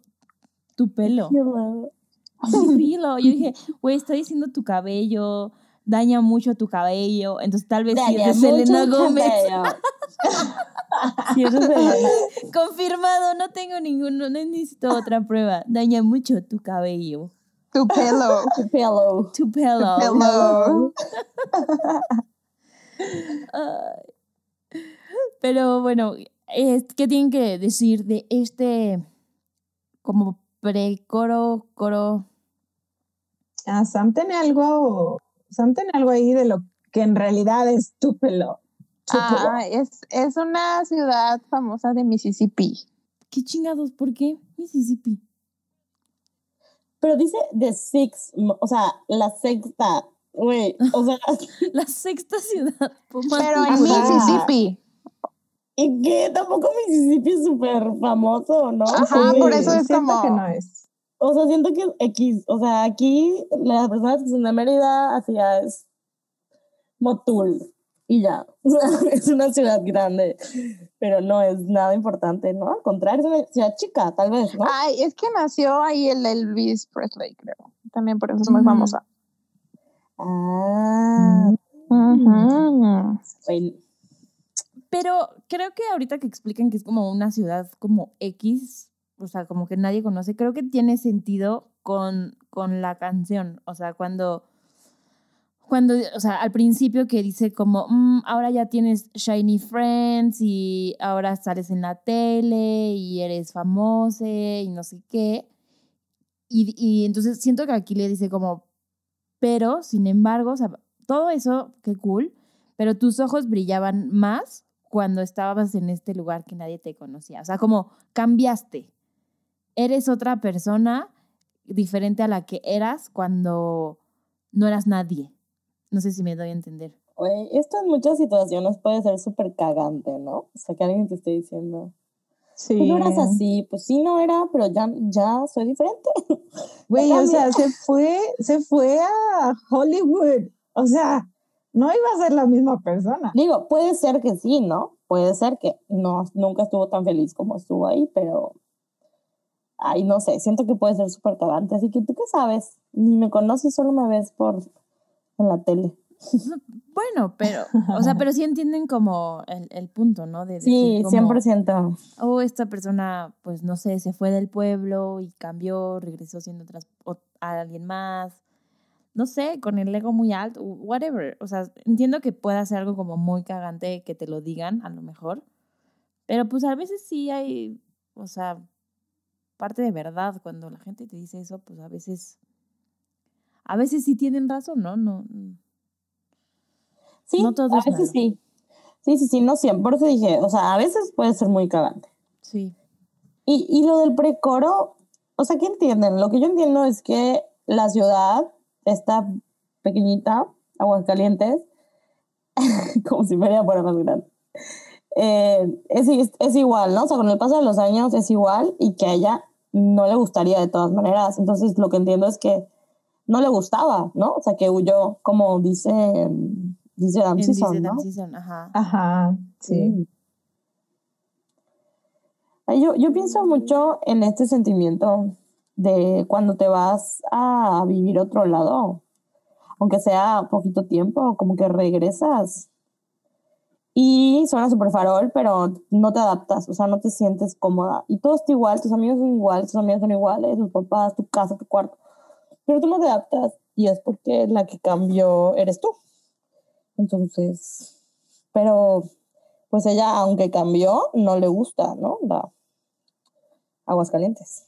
tu pelo. Tu pelo. Yo dije, güey, está diciendo tu cabello, daña mucho tu cabello. Entonces tal vez Daña es de Selena Gómez. Selena. Confirmado, no tengo ninguno, no necesito otra prueba. Daña mucho tu cabello. Tupelo. Tupelo. Tupelo. Tupelo. Ay. Pero bueno, ¿qué tienen que decir de este como pre-coro, coro? Ah, Sam tiene algo, Sam tiene algo ahí de lo que en realidad es Tupelo. Tupelo. Ah, es, es una ciudad famosa de Mississippi. ¿Qué chingados? ¿Por qué? Mississippi. Pero dice The Six, o sea, la sexta. Güey, o sea, La sexta ciudad. Pero en. Mississippi. ¿y qué? Tampoco Mississippi es súper famoso, ¿no? Ajá, Güey, por eso es como- que no es. O sea, siento que es X. O sea, aquí las personas que son de Mérida, así ya es Motul. Y ya. Es una ciudad grande. Pero no es nada importante, ¿no? Al contrario, es una ciudad chica, tal vez, ¿no? Ay, es que nació ahí el Elvis Presley, creo. También por eso es muy Mm. famosa. Ah, bueno. Pero creo que ahorita que explican que es como una ciudad como X, o sea, como que nadie conoce, creo que tiene sentido con, con la canción. O sea, cuando, cuando, o sea, al principio que dice como, "Mm, ahora ya tienes Shiny Friends y ahora sales en la tele y eres famosa y no sé qué. Y, y entonces siento que aquí le dice como, pero, sin embargo, o sea, todo eso, qué cool, pero tus ojos brillaban más cuando estabas en este lugar que nadie te conocía. O sea, como cambiaste. Eres otra persona diferente a la que eras cuando no eras nadie. No sé si me doy a entender. Güey, esto en muchas situaciones puede ser súper cagante, ¿no? O sea, que alguien te esté diciendo, Sí. pues no eras así, pues sí, no era, pero ya, ya soy diferente. Güey, o sea, se fue, se fue a Hollywood. O sea, no iba a ser la misma persona. Digo, puede ser que sí, ¿no? Puede ser que no, nunca estuvo tan feliz como estuvo ahí, pero. Ay, no sé, siento que puede ser súper cagante. Así que tú qué sabes, ni me conoces, solo me ves por en la tele. Bueno, pero, o sea, pero sí entienden como el, el punto, ¿no? De Sí, como, 100%. oh, esta persona, pues no sé, se fue del pueblo y cambió, regresó siendo otras, o- a alguien más. No sé, con el ego muy alto, whatever. O sea, entiendo que pueda ser algo como muy cagante que te lo digan, a lo mejor. Pero pues a veces sí hay, o sea, parte de verdad. Cuando la gente te dice eso, pues a veces, a veces sí tienen razón, ¿no? No, Sí, No todo a es veces sí. Sí, sí, sí, no siempre. Por eso dije, o sea, a veces puede ser muy cagante. sí. Y, y lo del precoro, o sea, ¿qué entienden? Lo que yo entiendo es que la ciudad, esta pequeñita, Aguascalientes, como si fuera fuera más grande, eh, es, es, igual, ¿no? O sea, con el paso de los años es igual y que a ella no le gustaría de todas maneras. Entonces, lo que entiendo es que no le gustaba, ¿no? O sea, que huyó, como dice, dice Dan En Season, Dice ¿no? Season, ajá. Ajá, sí. Ay, Yo, yo pienso mucho en este sentimiento de cuando te vas a vivir a otro lado, aunque sea poquito tiempo, como que regresas. Y suena súper farol, pero no te adaptas, o sea, no te sientes cómoda. Y todo está igual, tus amigos son iguales, tus amigos son iguales, tus papás, tu casa, tu cuarto. Pero tú no te adaptas y es porque la que cambió eres tú. Entonces, pero pues ella, aunque cambió, no le gusta, ¿no? La Aguascalientes.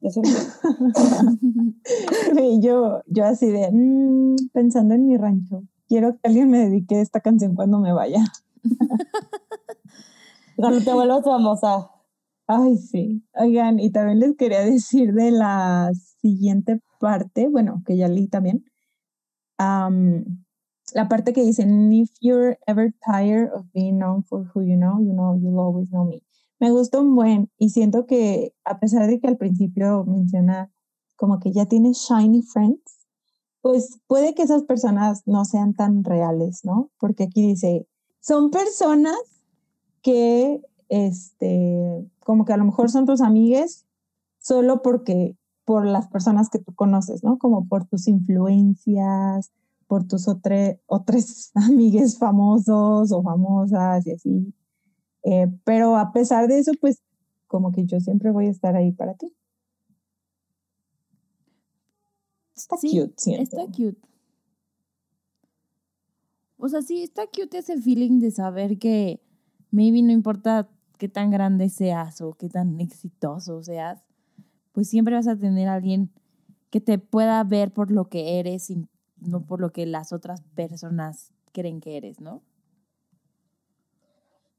Eso es- Y yo, yo así de, "Mm, pensando en mi rancho, quiero que alguien me dedique esta canción cuando me vaya. Cuando te vuelvas famosa. Ay, sí. Oigan, y también les quería decir de la siguiente parte, bueno, que ya leí también, am, la parte que dice, "And if you're ever tired of being known for who you know, you know, you'll always know me. Me gusta un buen y siento que a pesar de que al principio menciona como que ya tienes shiny friends, pues puede que esas personas no sean tan reales, ¿no? Porque aquí dice, son personas que, este, como que a lo mejor son tus amigues solo porque, por las personas que tú conoces, ¿no? Como por tus influencias, por tus otre, otros amigues famosos o famosas y así. Eh, pero a pesar de eso, pues como que yo siempre voy a estar ahí para ti. Está Sí, cute, siento. Está cute. O sea, sí, está cute ese feeling de saber que maybe no importa qué tan grande seas o qué tan exitoso seas, pues siempre vas a tener a alguien que te pueda ver por lo que eres y no por lo que las otras personas creen que eres, ¿no?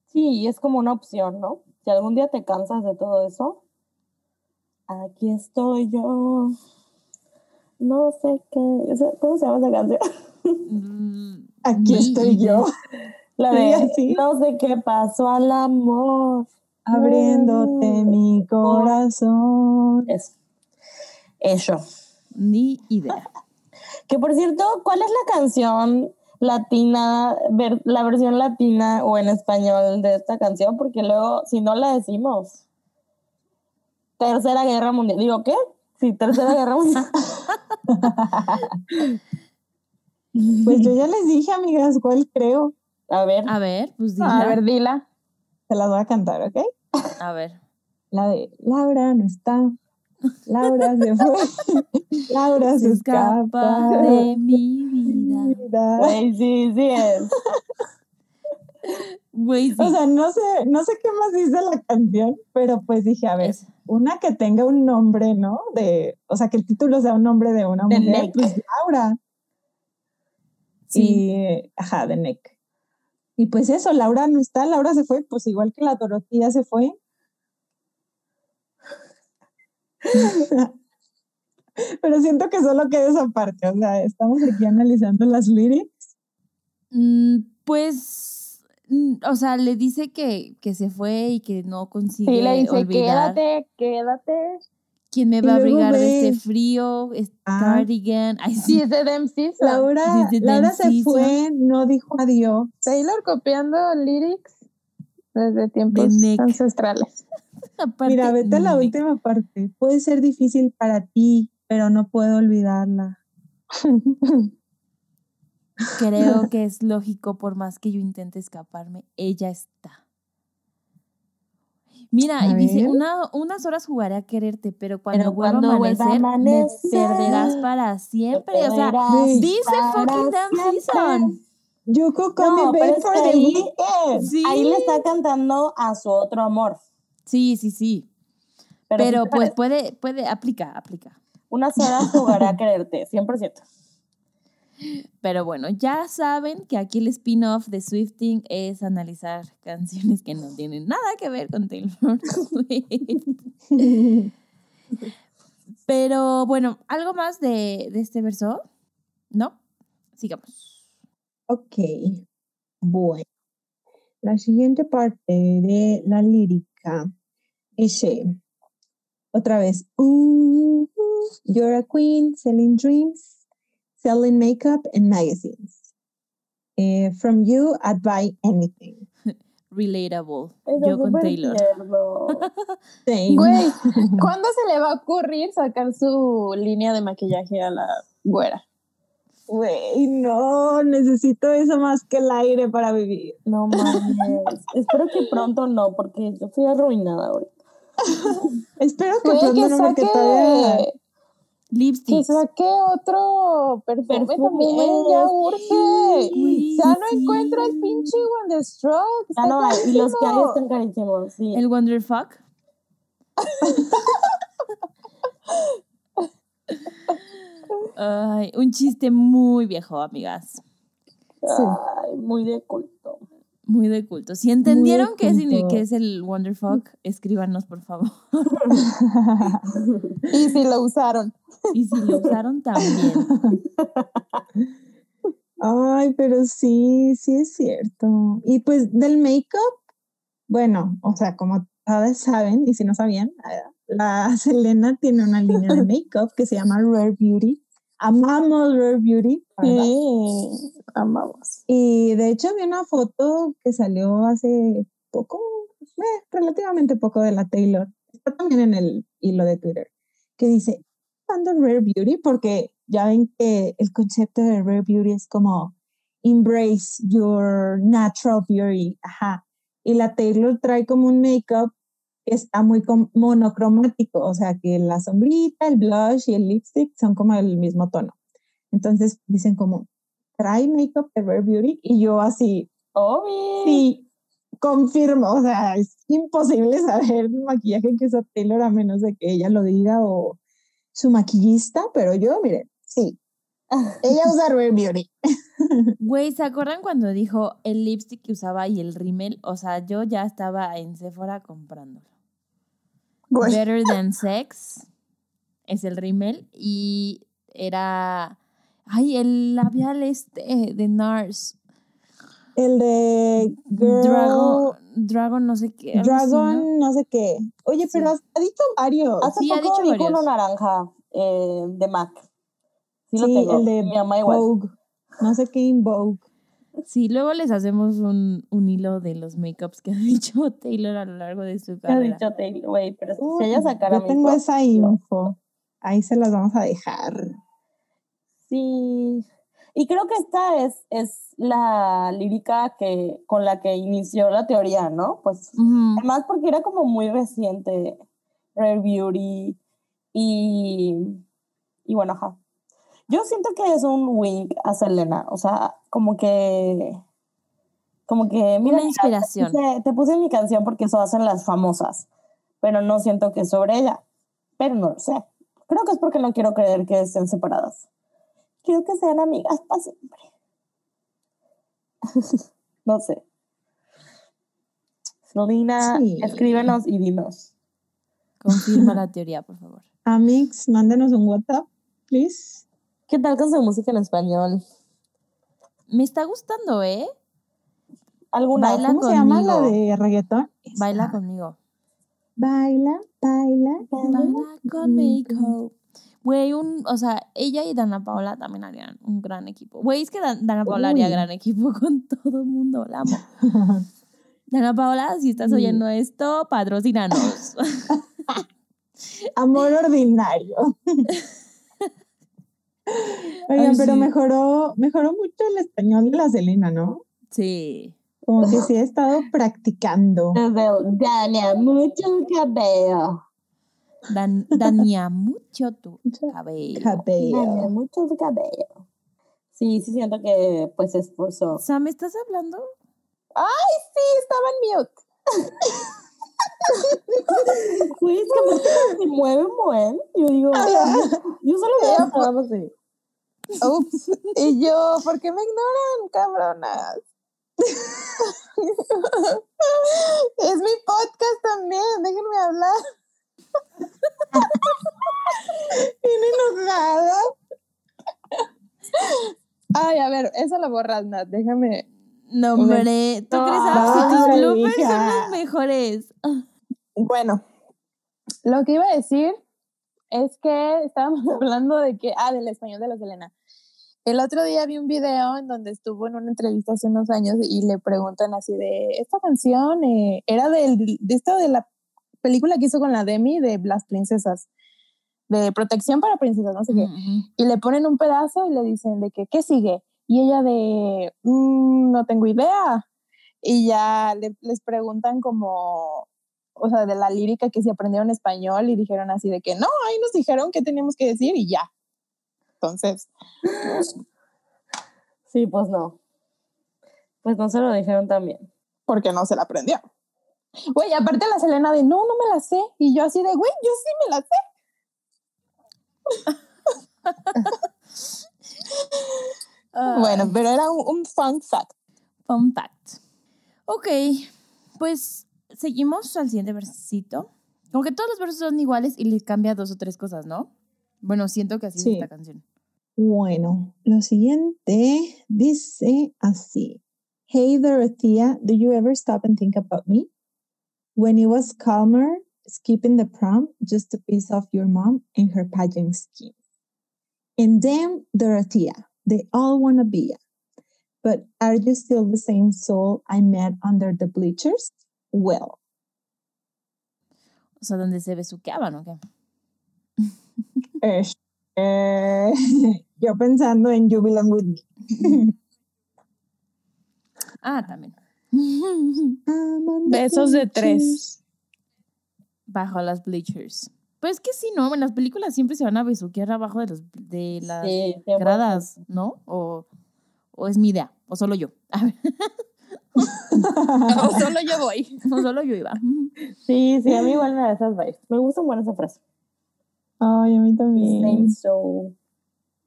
Sí, y es como una opción, ¿no? Si algún día te cansas de todo eso, aquí estoy yo. No sé qué. ¿Cómo se llama esa canción? Mm, Aquí estoy yo, La de así. no sé qué pasó al amor. abriéndote mi corazón. Eso. Eso. Ni idea. Que por cierto, ¿cuál es la canción latina, ver- la versión latina o en español de esta canción? Porque luego, si no la decimos, Tercera Guerra Mundial. Digo, ¿qué? Sí, Tercera Guerra Mundial. Pues yo ya les dije, amigas, cuál creo. A ver, A ver, pues A dila. ver, dila. Se las voy a cantar, ¿ok? A ver. La de Laura no está. Laura se fue. Laura se, Se escapa de mi vida. vida. güey, sí, sí es. Güey, sí. O sea, no sé, no sé qué más dice la canción, pero pues dije, a ver, Es- una que tenga un nombre, ¿no? De, o sea, que el título sea un nombre de una mujer, Nick. pues Laura. sí. Y, ajá, de Nick. Y pues eso, Laura no está, Laura se fue, pues igual que la Dorotía se fue. Pero siento que solo queda esa parte, o sea, estamos aquí analizando las lyrics. Mm, pues, o sea, le dice que, que se fue y que no consigue Sí, le dice, olvidar. quédate, quédate. ¿Quién me va a abrigar de este frío? Este Ah. cardigan. Ay, sí. Es de Dem Season. Laura, Laura se fue, no dijo adiós. Taylor copiando lyrics desde tiempos ancestrales. Mira, vete a la última parte. Puede ser difícil para ti, pero no puedo olvidarla. Creo que es lógico, por más que yo intente escaparme, ella está. Mira, A y dice, una, unas horas jugaré a quererte, pero cuando Pero vuelva cuando a vuelva a amanecer, me amanecer, perderás para siempre. O sea, dice fucking damn season. You could call No, me for the ahí- weekend. Sí, Ahí le está cantando a su otro amor. sí, sí, sí. Pero, pues parece. puede, puede, aplica, aplica. Unas horas jugaré a quererte, 100%. Pero bueno, ya saben que aquí el spin-off de Swifting es analizar canciones que no tienen nada que ver con Taylor Swift. Pero bueno, ¿algo más de, de este verso? ¿No? Sigamos. Ok, bueno. La siguiente parte de la lírica dice, otra vez, "Ooh, you're a queen selling dreams, selling makeup and magazines. Eh, from you, I'd buy anything. Relatable. Eso Yo con Taylor. Güey, ¿cuándo se le va a ocurrir sacar su línea de maquillaje a la güera? Güey, no, necesito eso más que el aire para vivir. No mames. Espero que pronto no, porque yo estoy arruinada ahorita. Espero que Güey, pronto que no, porque todavía... saque, que otro perfume, Perfume, también, ya urge. Ya no sí. encuentro el pinche Wonderstruck. Ya no hay, y los que hay están carísimos, sí. El Wonderfuck. Ay, un chiste muy viejo, amigas. Ay, muy de culto. Muy de culto. Si entendieron qué, signi- culto. qué es el Wonderfuck, escríbanos, por favor. Y si lo usaron. Y si lo usaron también. Ay, pero sí, sí es cierto. Y pues del make-up, bueno, o sea, como todas saben, y si no sabían, eh, la Selena tiene una línea de make-up que se llama Rare Beauty. Amamos Rare Beauty. verdad. Sí, amamos. Y de hecho vi una foto que salió hace poco, eh, relativamente poco de la Taylor. Está también en el hilo de Twitter, que dice, usando Rare Beauty porque ya ven que el concepto de Rare Beauty es como embrace your natural beauty. Ajá. Y la Taylor trae como un makeup está muy monocromático, o sea que la sombrita, el blush y el lipstick son como el mismo tono. Entonces dicen como, trae makeup de Rare Beauty y yo así, Obvio. sí, confirmo, o sea, es imposible saber el maquillaje que usa Taylor a menos de que ella lo diga o su maquillista, pero yo, miren, sí, ella usa Rare Beauty. Güey, ¿se acuerdan cuando dijo el lipstick que usaba y el rímel? O sea, yo ya estaba en Sephora comprándolo. Better Than Sex es el rímel y era... Ay, el labial este de NARS. El de Girl, Dragon, Dragon no sé qué. así, Dragon, ¿no? no sé qué. Oye, Sí. pero has- ha dicho varios. Hace Sí, ha poco dicho dijo uno naranja eh, de MAC. Sí, lo Sí, tengo. el de Mi mamá igual. Vogue. No sé qué en Vogue. Sí, luego les hacemos un, un hilo de los makeups que ha dicho Taylor a lo largo de su ¿Qué ha carrera. dicho Taylor? Güey, pero Uy, si ella sacara yo tengo esa info. Ahí se las vamos a dejar. Sí. Y creo que esta es, es la lírica que, con la que inició la teoría, ¿no? Pues. Además, porque era como muy reciente Rare Beauty y, y bueno, ajá. Yo siento que es un wink a Selena, o sea, como que, como que, mira, Una inspiración. Te puse, te puse mi canción porque eso hacen las famosas, pero no siento que es sobre ella, pero no lo sé. Creo que es porque no quiero creer que estén separadas. Quiero que sean amigas para siempre. no sé. Selena, Sí. escríbenos y dinos. Confirma la teoría, por favor. Amix, mándenos un WhatsApp, please. ¿Qué tal con su música en español? Me está gustando, ¿eh? ¿Alguna? Baila ¿Cómo se llama la de reggaetón? Baila conmigo. Baila, baila. Baila conmigo. Güey, un, o sea, ella y Dana Paola también harían un gran equipo. Güey, es que Dan- Dana Paola haría Uy. gran equipo con todo el mundo, la amo. Dana Paola, si estás oyendo esto, patrocínanos. Amor ordinario. Oigan, Ay, pero sí. mejoró, mejoró mucho el español de la Selena, ¿no? sí. Como que sí ha estado practicando. El Dania, mucho cabello. Dan, daña mucho tu cabello. Dania, Cabello. mucho cabello. Sí, sí siento que pues se esforzó. Sam, ¿me estás hablando? Ay, sí, estaba en mute. Güey, es que aparte se mueve buen. Yo digo, yo solo veo así. Ups. Y yo, ¿por qué me ignoran, cabronas? es mi podcast también, déjenme hablar. Bien enojada. Ay, a ver, eso lo borras, Nat, déjame. No, hombre. ¿Tú crees que tus bloopers son los mejores? Bueno, lo que iba a decir es que estábamos hablando de que, ah, del español de la Selena. El otro día vi un video en donde estuvo en una entrevista hace unos años y le preguntan así de, esta canción eh, era del, de esto de la película que hizo con la Demi de Las Princesas, de protección para princesas, no sé qué. Ujú. Y le ponen un pedazo y le dicen de que, ¿qué sigue? Y ella de, "Mm, no tengo idea. Y ya le- les preguntan como, o sea, de la lírica que si aprendieron español y dijeron así de que, no, ahí nos dijeron qué teníamos que decir y ya. Entonces, Sí, pues no. Pues no se lo dijeron también. porque no se la aprendió. Güey, aparte la Selena de, no, no me la sé. Y yo así de, güey, yo sí me la sé. Bueno, pero era un, un fun fact. Fun fact. Ok, pues seguimos al siguiente versito. Como que todos los versos son iguales y le cambia dos o tres cosas, ¿no? Bueno, siento que así Sí. es esta canción. Bueno, lo siguiente dice así. Hey Dorothea, do you ever stop and think about me? When it was calmer, skipping the prom just to piss off your mom and her pageant scheme. And damn, Dorothea, they all wanna be ya. But are you still the same soul I met under the bleachers? Well, O sea, donde se besuqueaban, ¿o qué? eh, eh, yo pensando en Belong With Me. Ah, también. Besos de tres. bajo las bleachers. Pues que sí, ¿no? En las películas siempre se van a besuquear abajo de, los, de las Sí, gradas, ¿no? O, o es mi idea, o solo yo. A ver, O solo yo voy. o solo yo iba. Sí, sí, a mí igual me da esas vibes. Me gusta buena esa frase. Ay, a mí también. Same so.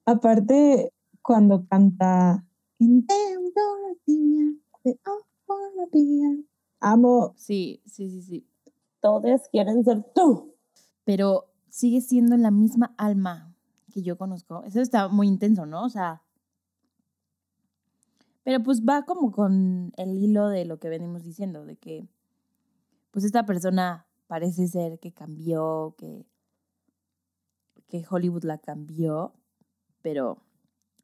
Aparte, cuando canta In them Dorothea, they all wanna be a-". Amo. Sí, sí, sí, sí. Todos quieren ser tú. Pero sigue siendo la misma alma que yo conozco. Eso está muy intenso, ¿no? O sea. Pero pues va como con el hilo de lo que venimos diciendo, de que pues esta persona parece ser que cambió, que, que Hollywood la cambió, pero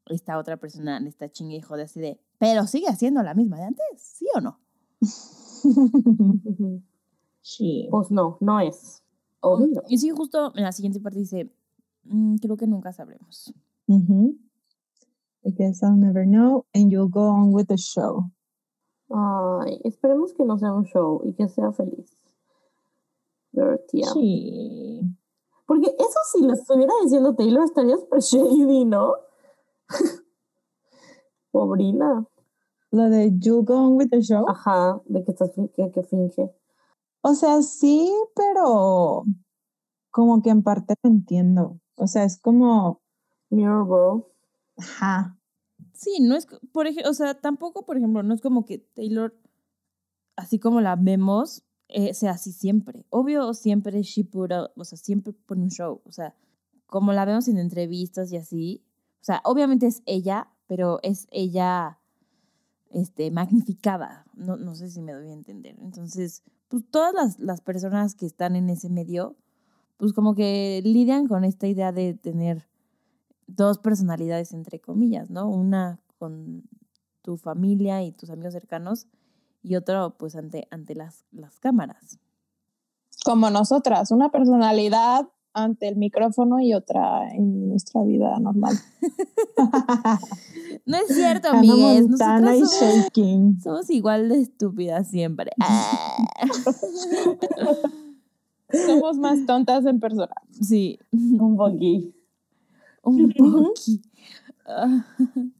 esta otra persona le está chingue y jode así de, pero sigue haciendo la misma de antes, ¿sí o no? Sí. Pues no, no es. Obvio. Y sí, justo en la siguiente parte dice, "Mm, creo que nunca sabremos. I guess I'll never know, and you'll go on with the show. Ay, esperemos que no sea un show y que sea feliz. Dorothea. Sí. Porque eso si lo estuviera diciendo Taylor estaría super shady, ¿no? Pobrina. Lo de you'll go on with the show. Ajá, de que estás que, que finge. O sea, sí, pero como que en parte lo entiendo. O sea, es como, Mirrorball. ajá, Sí, no es, por ejemplo, o sea, tampoco, por ejemplo, no es como que Taylor, así como la vemos, eh, sea así siempre. Obvio, siempre she put out- o sea, siempre pone un show. O sea, como la vemos en entrevistas y así. O sea, obviamente es ella, pero es ella, este, magnificada. No, no sé si me doy a entender. Entonces, pues todas las, las personas que están en ese medio, pues como que lidian con esta idea de tener dos personalidades, entre comillas, ¿no? Una con tu familia y tus amigos cercanos y otro, pues, ante, ante las, las cámaras. Como nosotras, una personalidad ante el micrófono y otra en nuestra vida normal. No es cierto, amigues. Montana y somos, Shaking. somos igual de estúpidas siempre. Somos más tontas en persona. sí, Un poquito. un poquito. Ah,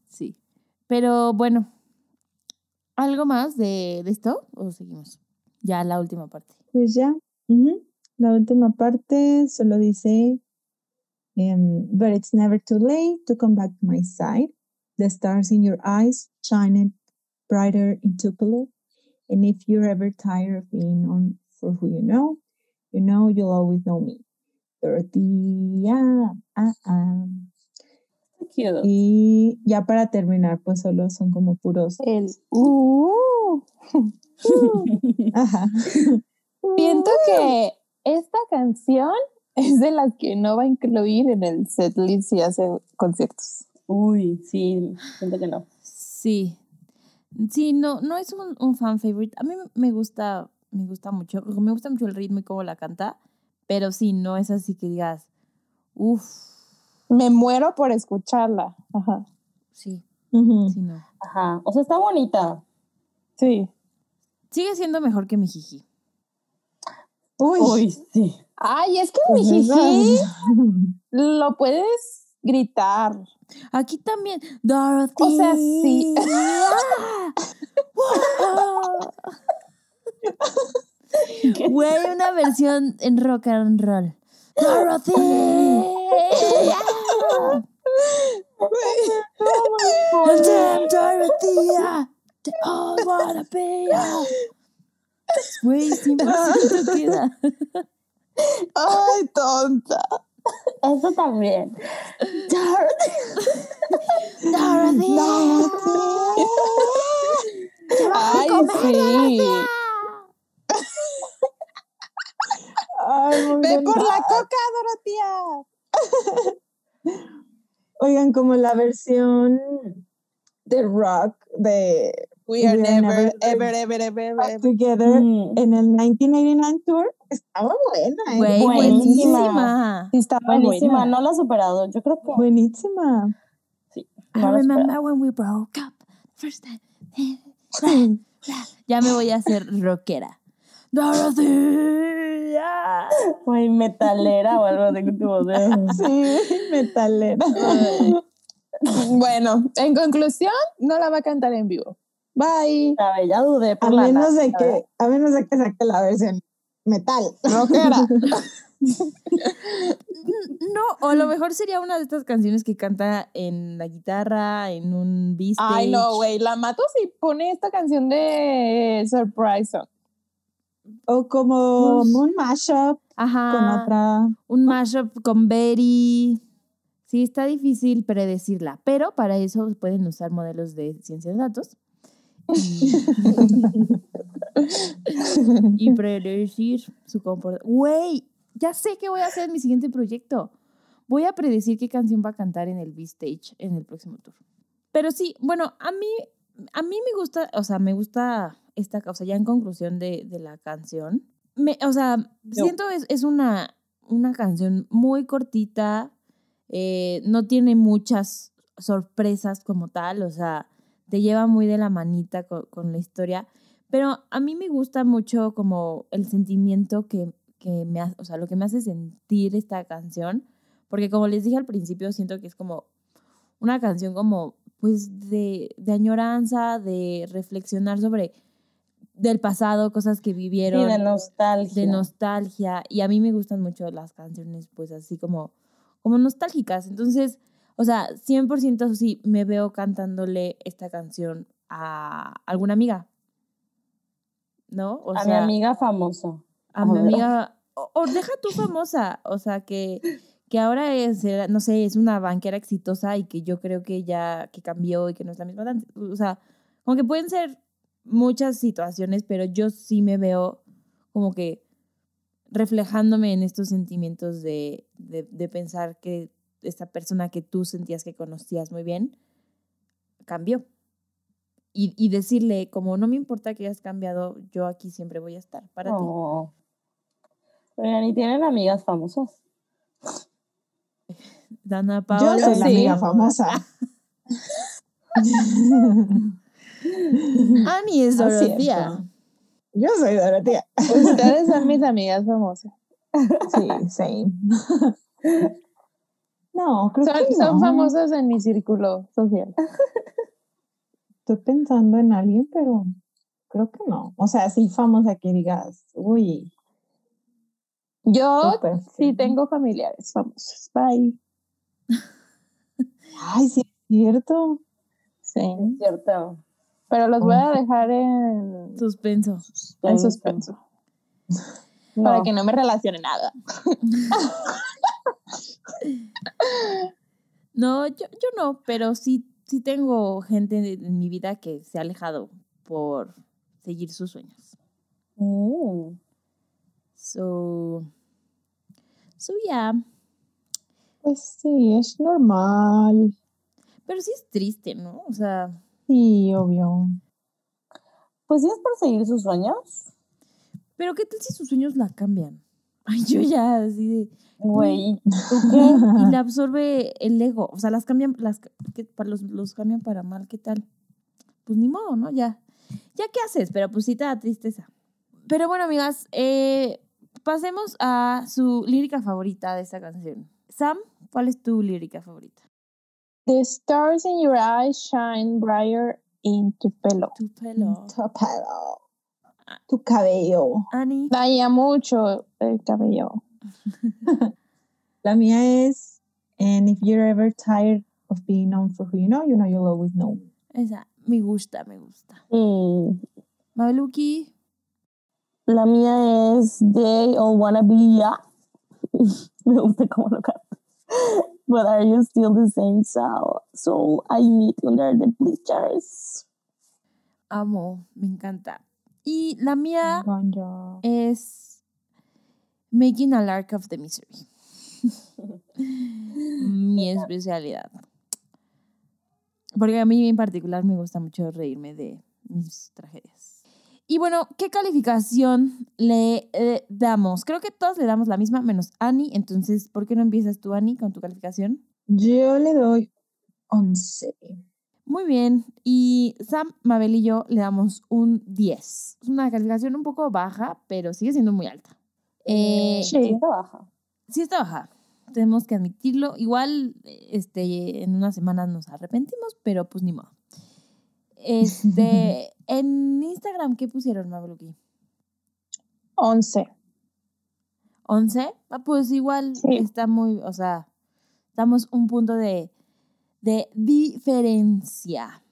sí. Pero bueno, ¿algo más de, de esto o seguimos? Ya la última parte. Pues ya. La última parte solo dice, em, but it's never too late to come back to my side. The stars in your eyes shine brighter in Tupelo. And if you're ever tired of being on for who you know, you know you'll always know me. Dorothea. Ah, ah. Cute. Y ya para terminar, pues solo son como puros. El uh. Ajá. Siento que esta canción es de las que no va a incluir en el setlist si hace conciertos. Uy, sí, siento que no. Sí. Sí, no, no es un, un fan favorite. A mí me gusta, me gusta mucho, me gusta mucho el ritmo y cómo la canta, pero sí, no es así que digas, uff, Me muero por escucharla. Ajá. sí, sí, no. Ajá. O sea, está bonita. Sí. Sigue siendo mejor que mi jiji. Uy. Uy, sí. Ay, es que mi jiji lo puedes gritar. Aquí también, Dorothy. O sea, sí. Güey, una versión en rock and roll. Dorothy. And damn Dorothea, they all wanna be ya. Güey, 100% queda. Ay, tonta. Eso también. Dorothy. Ay, sí. Ay, Ve por la coca, Dorotea. Oigan, como la versión de rock de We are We are never, never- ever, ever, ever, ever. Together Mm. en el 1989 tour. Estaba buena, ¿eh? Güey, Buenísima. buenísima. Estaba Buenísima, buena. no la ha superado. Yo creo que Buenísima. sí. I No remember when we broke up first time. Ya me voy a hacer rockera. Dorothy. ah. Güey, metalera o algo así que tu voz de- Sí, metalera. Bueno, en conclusión, no la va a cantar en vivo. Bye. A ver, ya dudé A por la menos de que, a menos de que saque la versión metal. Rockera. No, o a lo mejor sería una de estas canciones que canta en la guitarra, en un beat Ay, no, güey. La mato si pone esta canción de Surprise Song. O como Pues- un mashup Ajá. con otra. Un mashup con Betty. Sí, está difícil predecirla, pero para eso pueden usar modelos de ciencia de datos. Y predecir su comportamiento. Güey, ya sé qué voy a hacer en mi siguiente proyecto. Voy a predecir qué canción va a cantar en el B-Stage en el próximo tour. Pero sí, bueno, a mí, a mí me gusta, o sea, me gusta esta, o sea, ya en conclusión de, de la canción. Me, o sea, siento es, es una, una canción muy cortita, eh, no tiene muchas sorpresas como tal, o sea, te lleva muy de la manita con, con la historia, pero a mí me gusta mucho como el sentimiento que, que me hace, o sea, lo que me hace sentir esta canción, porque como les dije al principio, siento que es como una canción como, pues, de, de añoranza, de reflexionar sobre del pasado, cosas que Sí, vivieron de nostalgia. de nostalgia y a mí me gustan mucho las canciones pues así como como nostálgicas entonces o sea 100% sí me veo cantándole esta canción a alguna amiga ¿no? O a mi amiga famosa. a mi a ver. amiga o, o deja tú famosa o sea que que ahora es eh, no sé es una banquera exitosa y que yo creo que ya que cambió y que no es la misma dan- o sea como que pueden ser muchas situaciones pero yo sí me veo como que reflejándome en estos sentimientos de, de, de pensar que esta persona que tú sentías que conocías muy bien cambió. Y, y decirle, como no me importa que hayas cambiado, yo aquí siempre voy a estar para ti. Oh. Oigan, ¿y tienen amigas famosas? Dana Yo soy la amiga famosa. Ani es siento. Dorotea. Yo soy Dorotea. Ustedes son mis amigas famosas. Sí, same. No, creo Son, que son no. famosas en mi círculo social. Estoy pensando en alguien, pero creo que no. O sea, sí famosa que digas, uy, Yo sí. tengo familiares famosos. Bye. Ay, sí, es cierto. Sí. Es cierto. Pero los voy a dejar en, Suspenso. en suspenso. Para que no me relacione nada. No, yo, yo no, pero sí, sí tengo gente en, mi vida que se ha alejado por seguir sus sueños. Mm. So, so yeah. Pues sí, es normal. Pero sí es triste, ¿no? O sea, Sí, obvio. Pues sí es por seguir sus sueños. pero ¿qué tal si sus sueños la cambian? Ay, yo ya así de, Güey, ¿tú qué? Y la absorbe el ego. O sea, las cambian, las, que, para los, los cambian para mal, ¿qué tal? Pues ni modo, ¿no? Ya. Ya qué haces, pero pues sí te da tristeza. Pero bueno, amigas, eh, pasemos a su lírica favorita de esta canción. Sam, ¿cuál es tu lírica favorita? The stars in your eyes shine brighter in tu pelo. Tu pelo. Tu pelo. Tu cabello. Annie. Daña mucho el cabello. La mía es, and if you're ever tired of being known for who you know, you know you'll always know. Esa, me gusta, me gusta. mm, Mabeluki. la mía es They All Wanna Be Ya. Me gusta cómo lo canta. But are you still the same soul? So I meet under the bleachers. Amo, me encanta. Y la mía Ganja. es Making a Lark of the Misery. Mi especialidad. Porque a mí en particular me gusta mucho reírme de mis tragedias. Y bueno, ¿qué calificación le eh, damos? Creo que todos le damos la misma, menos Annie. Entonces, ¿por qué no empiezas tú, Annie, con tu calificación? Yo le doy 11. Muy bien. Y Sam, Mabel y yo le damos un 10. Es una calificación un poco baja, pero sigue siendo muy alta. Eh, Sí, está baja. sí está baja. Tenemos que admitirlo. Igual este, en unas semanas nos arrepentimos, pero pues ni modo. Este, en Instagram, ¿qué pusieron, Mabeluki? 11. ¿11? Ah, pues igual Sí. está muy, o sea, estamos un punto de, de diferencia.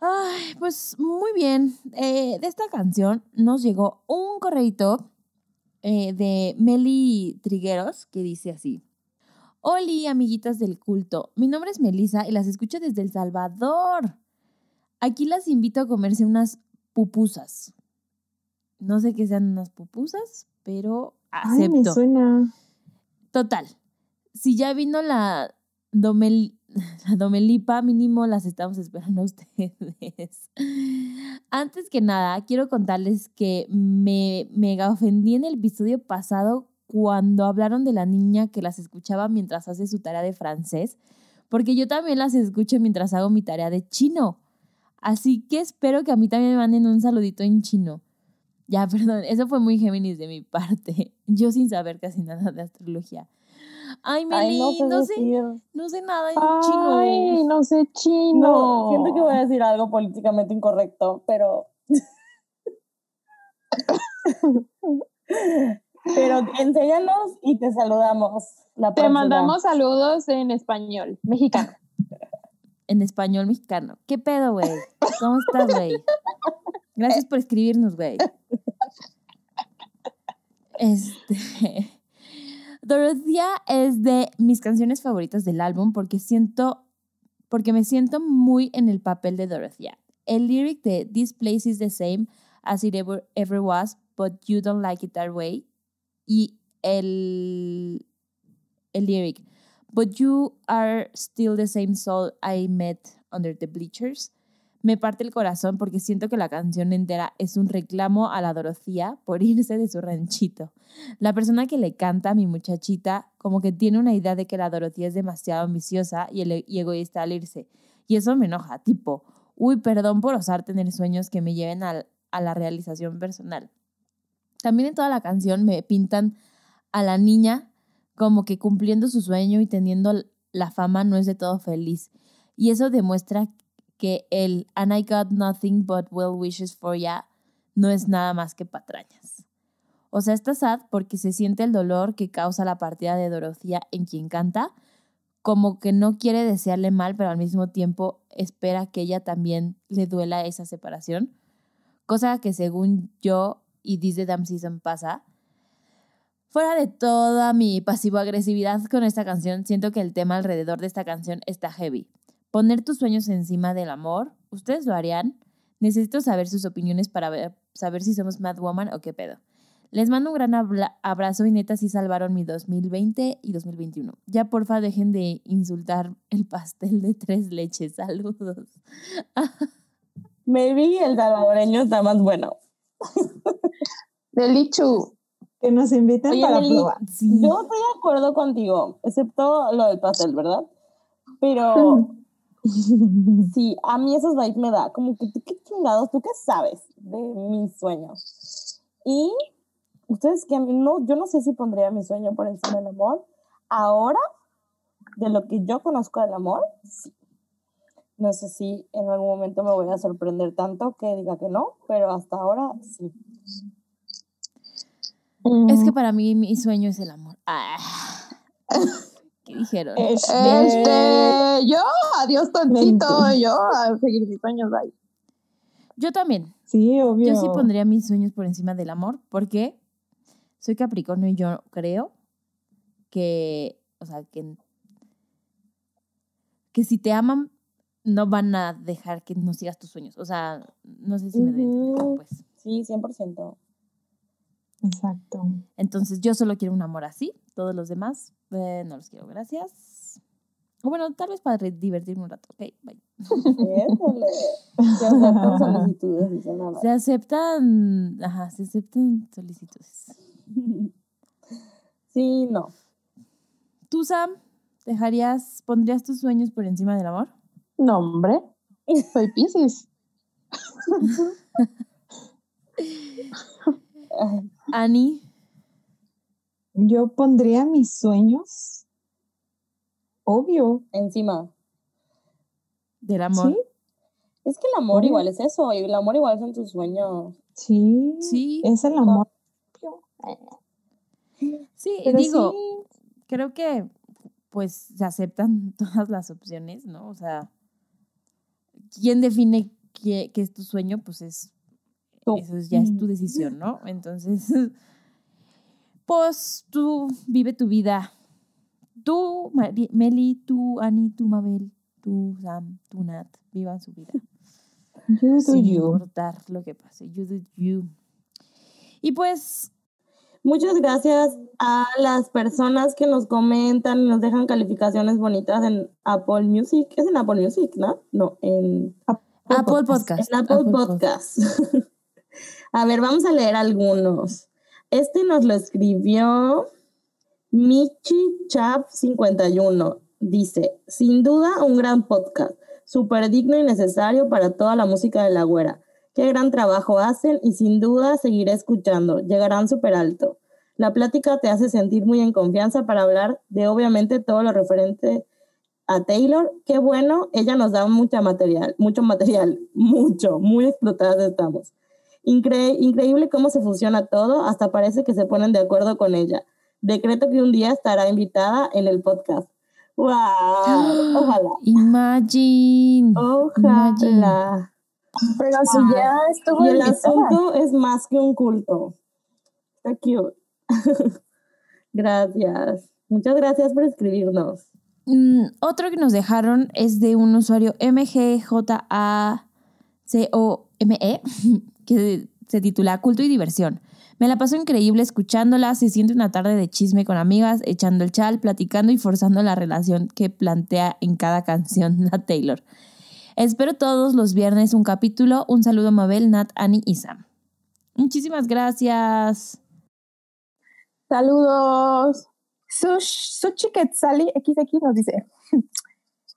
Ay, pues muy bien. Eh, de esta canción nos llegó un correito eh, de Meli Trigueros que dice así. Oli, amiguitas del culto. Mi nombre es Melisa y las escucho desde El Salvador. Aquí las invito a comerse unas pupusas. No sé qué sean unas pupusas, pero Ay, me acepto. suena. Total. Si ya vino la, domel, la domelipa, mínimo las estamos esperando a ustedes. Antes que nada, quiero contarles que me mega ofendí en el episodio pasado cuando hablaron de la niña que las escuchaba mientras hace su tarea de francés, porque yo también las escucho mientras hago mi tarea de chino. Así que espero que a mí también me manden un saludito en chino. Ya, perdón, eso fue muy Géminis de mi parte. Yo sin saber casi nada de astrología. Ay, Meli, Ay, no sé no, sé, decir. no sé nada en Ay, chino. no sé chino. No, siento que voy a decir algo políticamente incorrecto, pero. pero enséñanos y te saludamos. La Te mandamos saludos en español, mexicano. En español mexicano. ¿Qué pedo, güey? ¿Cómo estás, güey? Gracias por escribirnos, güey. Este. Dorothea es de mis canciones favoritas del álbum porque siento. Porque me siento muy en el papel de Dorothea. El lyric de This place is the same as it ever, ever was, but you don't like it that way. Y el. El lyric. But you are still the same soul I met under the bleachers. Me parte el corazón porque siento que la canción entera es un reclamo a la Dorothea por irse de su ranchito. La persona que le canta a mi muchachita como que tiene una idea de que la Dorothea es demasiado ambiciosa y, el- y egoísta al irse. Y eso me enoja, tipo, uy, perdón por osar tener sueños que me lleven al- a la realización personal. También en toda la canción me pintan a la niña como que cumpliendo su sueño y teniendo la fama no es de todo feliz. Y eso demuestra que el And I got nothing but well wishes for ya no es nada más que patrañas. O sea, está sad porque se siente el dolor que causa la partida de Dorothea en quien canta, como que no quiere desearle mal, pero al mismo tiempo espera que ella también le duela esa separación, cosa que según yo y This the Damn Season pasa. Fuera de toda mi pasivo-agresividad con esta canción, siento que el tema alrededor de esta canción está heavy. Poner tus sueños encima del amor, ¿ustedes lo harían? Necesito saber sus opiniones para ver- saber si somos Mad Woman o qué pedo. Les mando un gran abrazo y neta sí salvaron mi 2020 y 2021. Ya porfa dejen de insultar el pastel de tres leches. Saludos. Maybe el salvadoreño está más bueno. De Lichu. Que nos inviten Oye, para Meli, probar. Sí. Yo estoy de acuerdo contigo, excepto lo del pastel, ¿verdad? Pero sí, a mí esos vibes me da como que tú qué chingados, tú qué sabes de mis sueños. Y ustedes que no, yo no sé si pondría mi sueño por encima del amor. Ahora, de lo que yo conozco del amor, sí. No sé si en algún momento me voy a sorprender tanto que diga que no, pero hasta ahora sí. Es que para mí mi sueño es el amor. Ah. ¿Qué dijeron? Este, Este, yo, adiós tontito, Mentira. yo a seguir mis sueños, bye. Yo también. Sí, obvio. Yo sí pondría mis sueños por encima del amor porque soy Capricornio y yo creo que, o sea, que, que si te aman no van a dejar que no sigas tus sueños. O sea, no sé si me doy a entender, Ujú. pues. Sí, 100%. Exacto. Entonces yo solo quiero un amor así. Todos los demás eh, no los quiero. Gracias. O bueno, tal vez para divertirme un rato. Ok, bye. Se aceptan solicitudes, dice nada más. Se aceptan, ajá, se aceptan solicitudes. Sí, no. ¿Tú, Sam, dejarías, pondrías tus sueños por encima del amor? No, hombre. Soy Pisces. Ani, Yo pondría mis sueños. Obvio. encima. del amor. Sí, Es que el amor Obvio. igual es eso, y el amor igual son tus sueños. sí. Sí, Es el amor. sí, Pero digo, sí, creo que pues se aceptan todas las opciones, ¿no? O sea, ¿quién define qué, qué es tu sueño? Pues es, Tú. eso es- ya es tu decisión, ¿no? Entonces, pues tú vive tu vida. Tú, Mari- Meli, tú, Ani, tú, Mabel, tú, Sam, tú, Nat, vivan su vida. you do sin you. importar lo que pase. You do you. Y pues, Muchas gracias a las personas que nos comentan y nos dejan calificaciones bonitas en Apple Music. Es en Apple Music, ¿no? No, en, Apple Podcast. en Apple, Podcast. a ver, vamos a leer algunos. Este nos lo escribió Michi Chap 51. Dice, sin duda un gran podcast, súper digno y necesario para toda la música de la güera. Qué gran trabajo hacen y sin duda seguiré escuchando. Llegarán súper alto. La plática te hace sentir muy en confianza para hablar de obviamente todo lo referente a Taylor. Qué bueno, ella nos da mucha material, mucho material, mucho, muy explotadas estamos. Incre- increíble cómo se funciona todo, hasta parece que se ponen de acuerdo con ella. Decreto que un día estará invitada en el podcast. ¡Wow! Ojalá. Imagine. Ojalá. Pero si ya estuvo Y el invitada. asunto es más que un culto. Está cute. gracias. Muchas gracias por escribirnos. Mm, otro que nos dejaron es de un usuario MGJACOME, E, que se titula Culto y Diversión. Me la paso increíble escuchándola, se siente una tarde de chisme con amigas, echando el chal, platicando y forzando la relación que plantea en cada canción la Taylor. Espero todos los viernes un capítulo. Un saludo a Mabel, Nat, Annie y Sam. Muchísimas gracias. Saludos. Sush, Sushi Quetzali XX nos dice,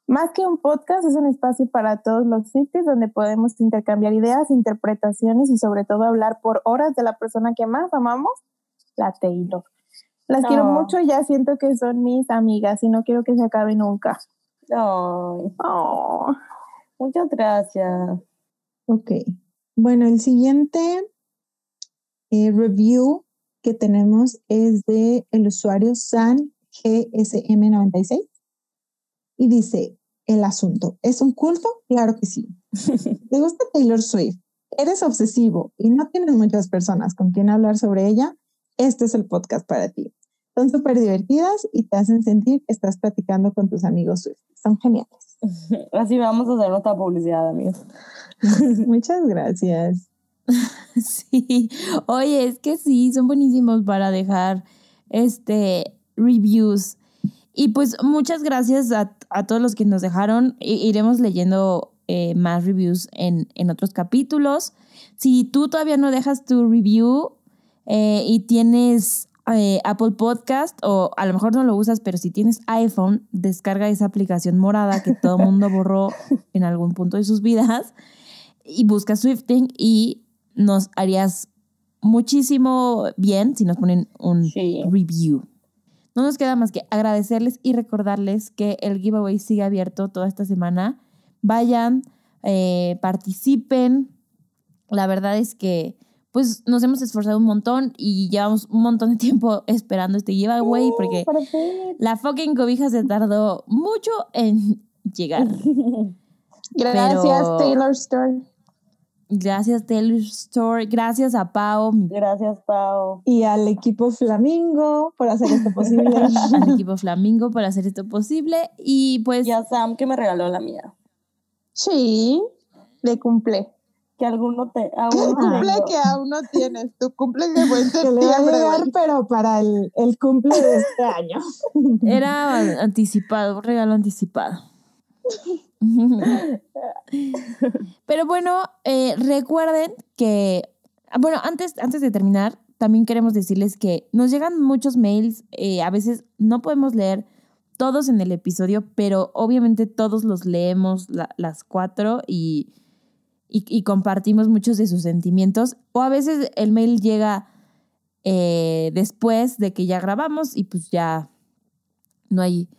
más que un podcast es un espacio para todos los Swifties donde podemos intercambiar ideas, interpretaciones y sobre todo hablar por horas de la persona que más amamos, la Taylor. Las quiero Oh. mucho y ya siento que son mis amigas y no quiero que se acabe nunca. Oh. muchas gracias. Ok. Bueno, el siguiente eh, review que tenemos es de el usuario San GSM96 y dice el asunto, ¿es un culto? Claro que sí. ¿Te gusta Taylor Swift? ¿Eres obsesivo y no tienes muchas personas con quien hablar sobre ella? Este es el podcast para ti. Son súper divertidas y te hacen sentir que estás platicando con tus amigos Swift. Son geniales. Así vamos a hacer nuestra publicidad, amigos. Muchas gracias. Sí, oye, es que sí, son buenísimos para dejar este reviews. Y pues muchas gracias a, a todos los que nos dejaron. Iremos leyendo eh, más reviews en, en otros capítulos. Si tú todavía no dejas tu review eh, y tienes eh, Apple Podcast o a lo mejor no lo usas, pero si tienes iPhone, descarga esa aplicación morada que todo el mundo borró en algún punto de sus vidas y busca Swifting y nos harías muchísimo bien si nos ponen un Sí. review. No nos queda más que agradecerles y recordarles que el giveaway sigue abierto toda esta semana. Vayan, eh, participen. La verdad es que pues nos hemos esforzado un montón y llevamos un montón de tiempo esperando este giveaway porque Por fin. la fucking cobija se tardó mucho en llegar. Gracias, Pero- Taylor Store. Gracias Taylor Store, gracias a Pau, Gracias, Pau. Y al equipo Flamingo por hacer esto posible. al equipo Flamingo por hacer esto posible. Y pues Y a Sam que me regaló la mía. Sí, de cumple. Que alguno te. Aún Cumple que aún no tienes. Tu cumple que fue en que le va a llegar, pero para el, el cumple de este año. era anticipado, un regalo anticipado. Pero bueno, eh, recuerden que, bueno, antes, antes de terminar, también queremos decirles que nos llegan muchos mails, eh, a veces no podemos leer todos en el episodio, pero obviamente todos los leemos las cuatro y, y, compartimos muchos de sus sentimientos. O a veces el mail llega eh, después de que ya grabamos y pues ya no hay,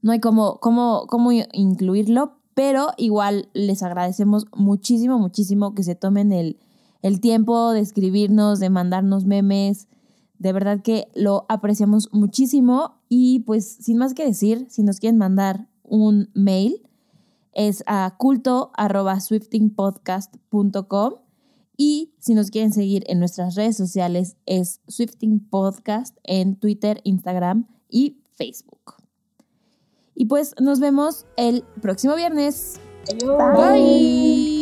no hay cómo, cómo, cómo incluirlo, pero igual les agradecemos muchísimo, muchísimo que se tomen el, el tiempo de escribirnos, de mandarnos memes. De verdad que lo apreciamos muchísimo y pues sin más que decir, si nos quieren mandar un mail, es a culto.swiftingpodcast.com y si nos quieren seguir en nuestras redes sociales es Swifting Podcast en Twitter, Instagram y Facebook. Y pues nos vemos el próximo viernes. Bye.